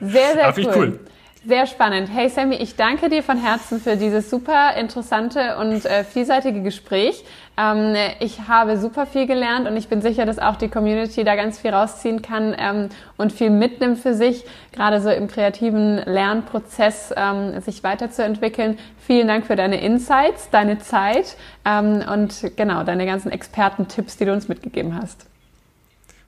sehr, sehr cool. cool. Sehr spannend. Hey Sammy, ich danke dir von Herzen für dieses super interessante und äh, vielseitige Gespräch. Ähm, ich habe super viel gelernt und ich bin sicher, dass auch die Community da ganz viel rausziehen kann ähm, und viel mitnimmt für sich, gerade so im kreativen Lernprozess ähm, sich weiterzuentwickeln. Vielen Dank für deine Insights, deine Zeit ähm, und genau deine ganzen Expertentipps, die du uns mitgegeben hast.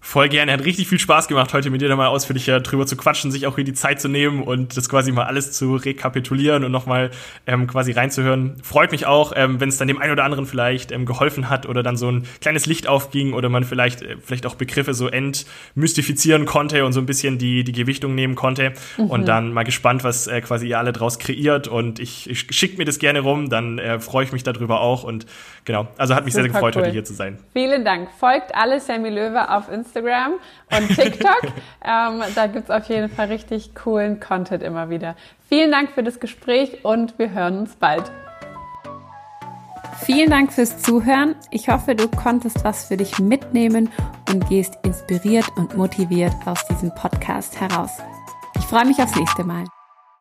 Voll gerne. Hat richtig viel Spaß gemacht, heute mit dir nochmal ausführlicher drüber zu quatschen, sich auch hier die Zeit zu nehmen und das quasi mal alles zu rekapitulieren und nochmal ähm, quasi reinzuhören. Freut mich auch, ähm, wenn es dann dem einen oder anderen vielleicht ähm, geholfen hat oder dann so ein kleines Licht aufging oder man vielleicht, äh, vielleicht auch Begriffe so entmystifizieren konnte und so ein bisschen die, die Gewichtung nehmen konnte. Mhm. Und dann mal gespannt, was äh, quasi ihr alle draus kreiert. Und ich, ich schickt mir das gerne rum, dann äh, freue ich mich darüber auch. Und genau, also hat mich Super sehr, sehr gefreut, cool. heute hier zu sein. Vielen Dank. Folgt alle Sammy Löwe auf Instagram. Instagram und TikTok. *laughs* ähm, da gibt es auf jeden Fall richtig coolen Content immer wieder. Vielen Dank für das Gespräch und wir hören uns bald. Vielen Dank fürs Zuhören. Ich hoffe, du konntest was für dich mitnehmen und gehst inspiriert und motiviert aus diesem Podcast heraus. Ich freue mich aufs nächste Mal.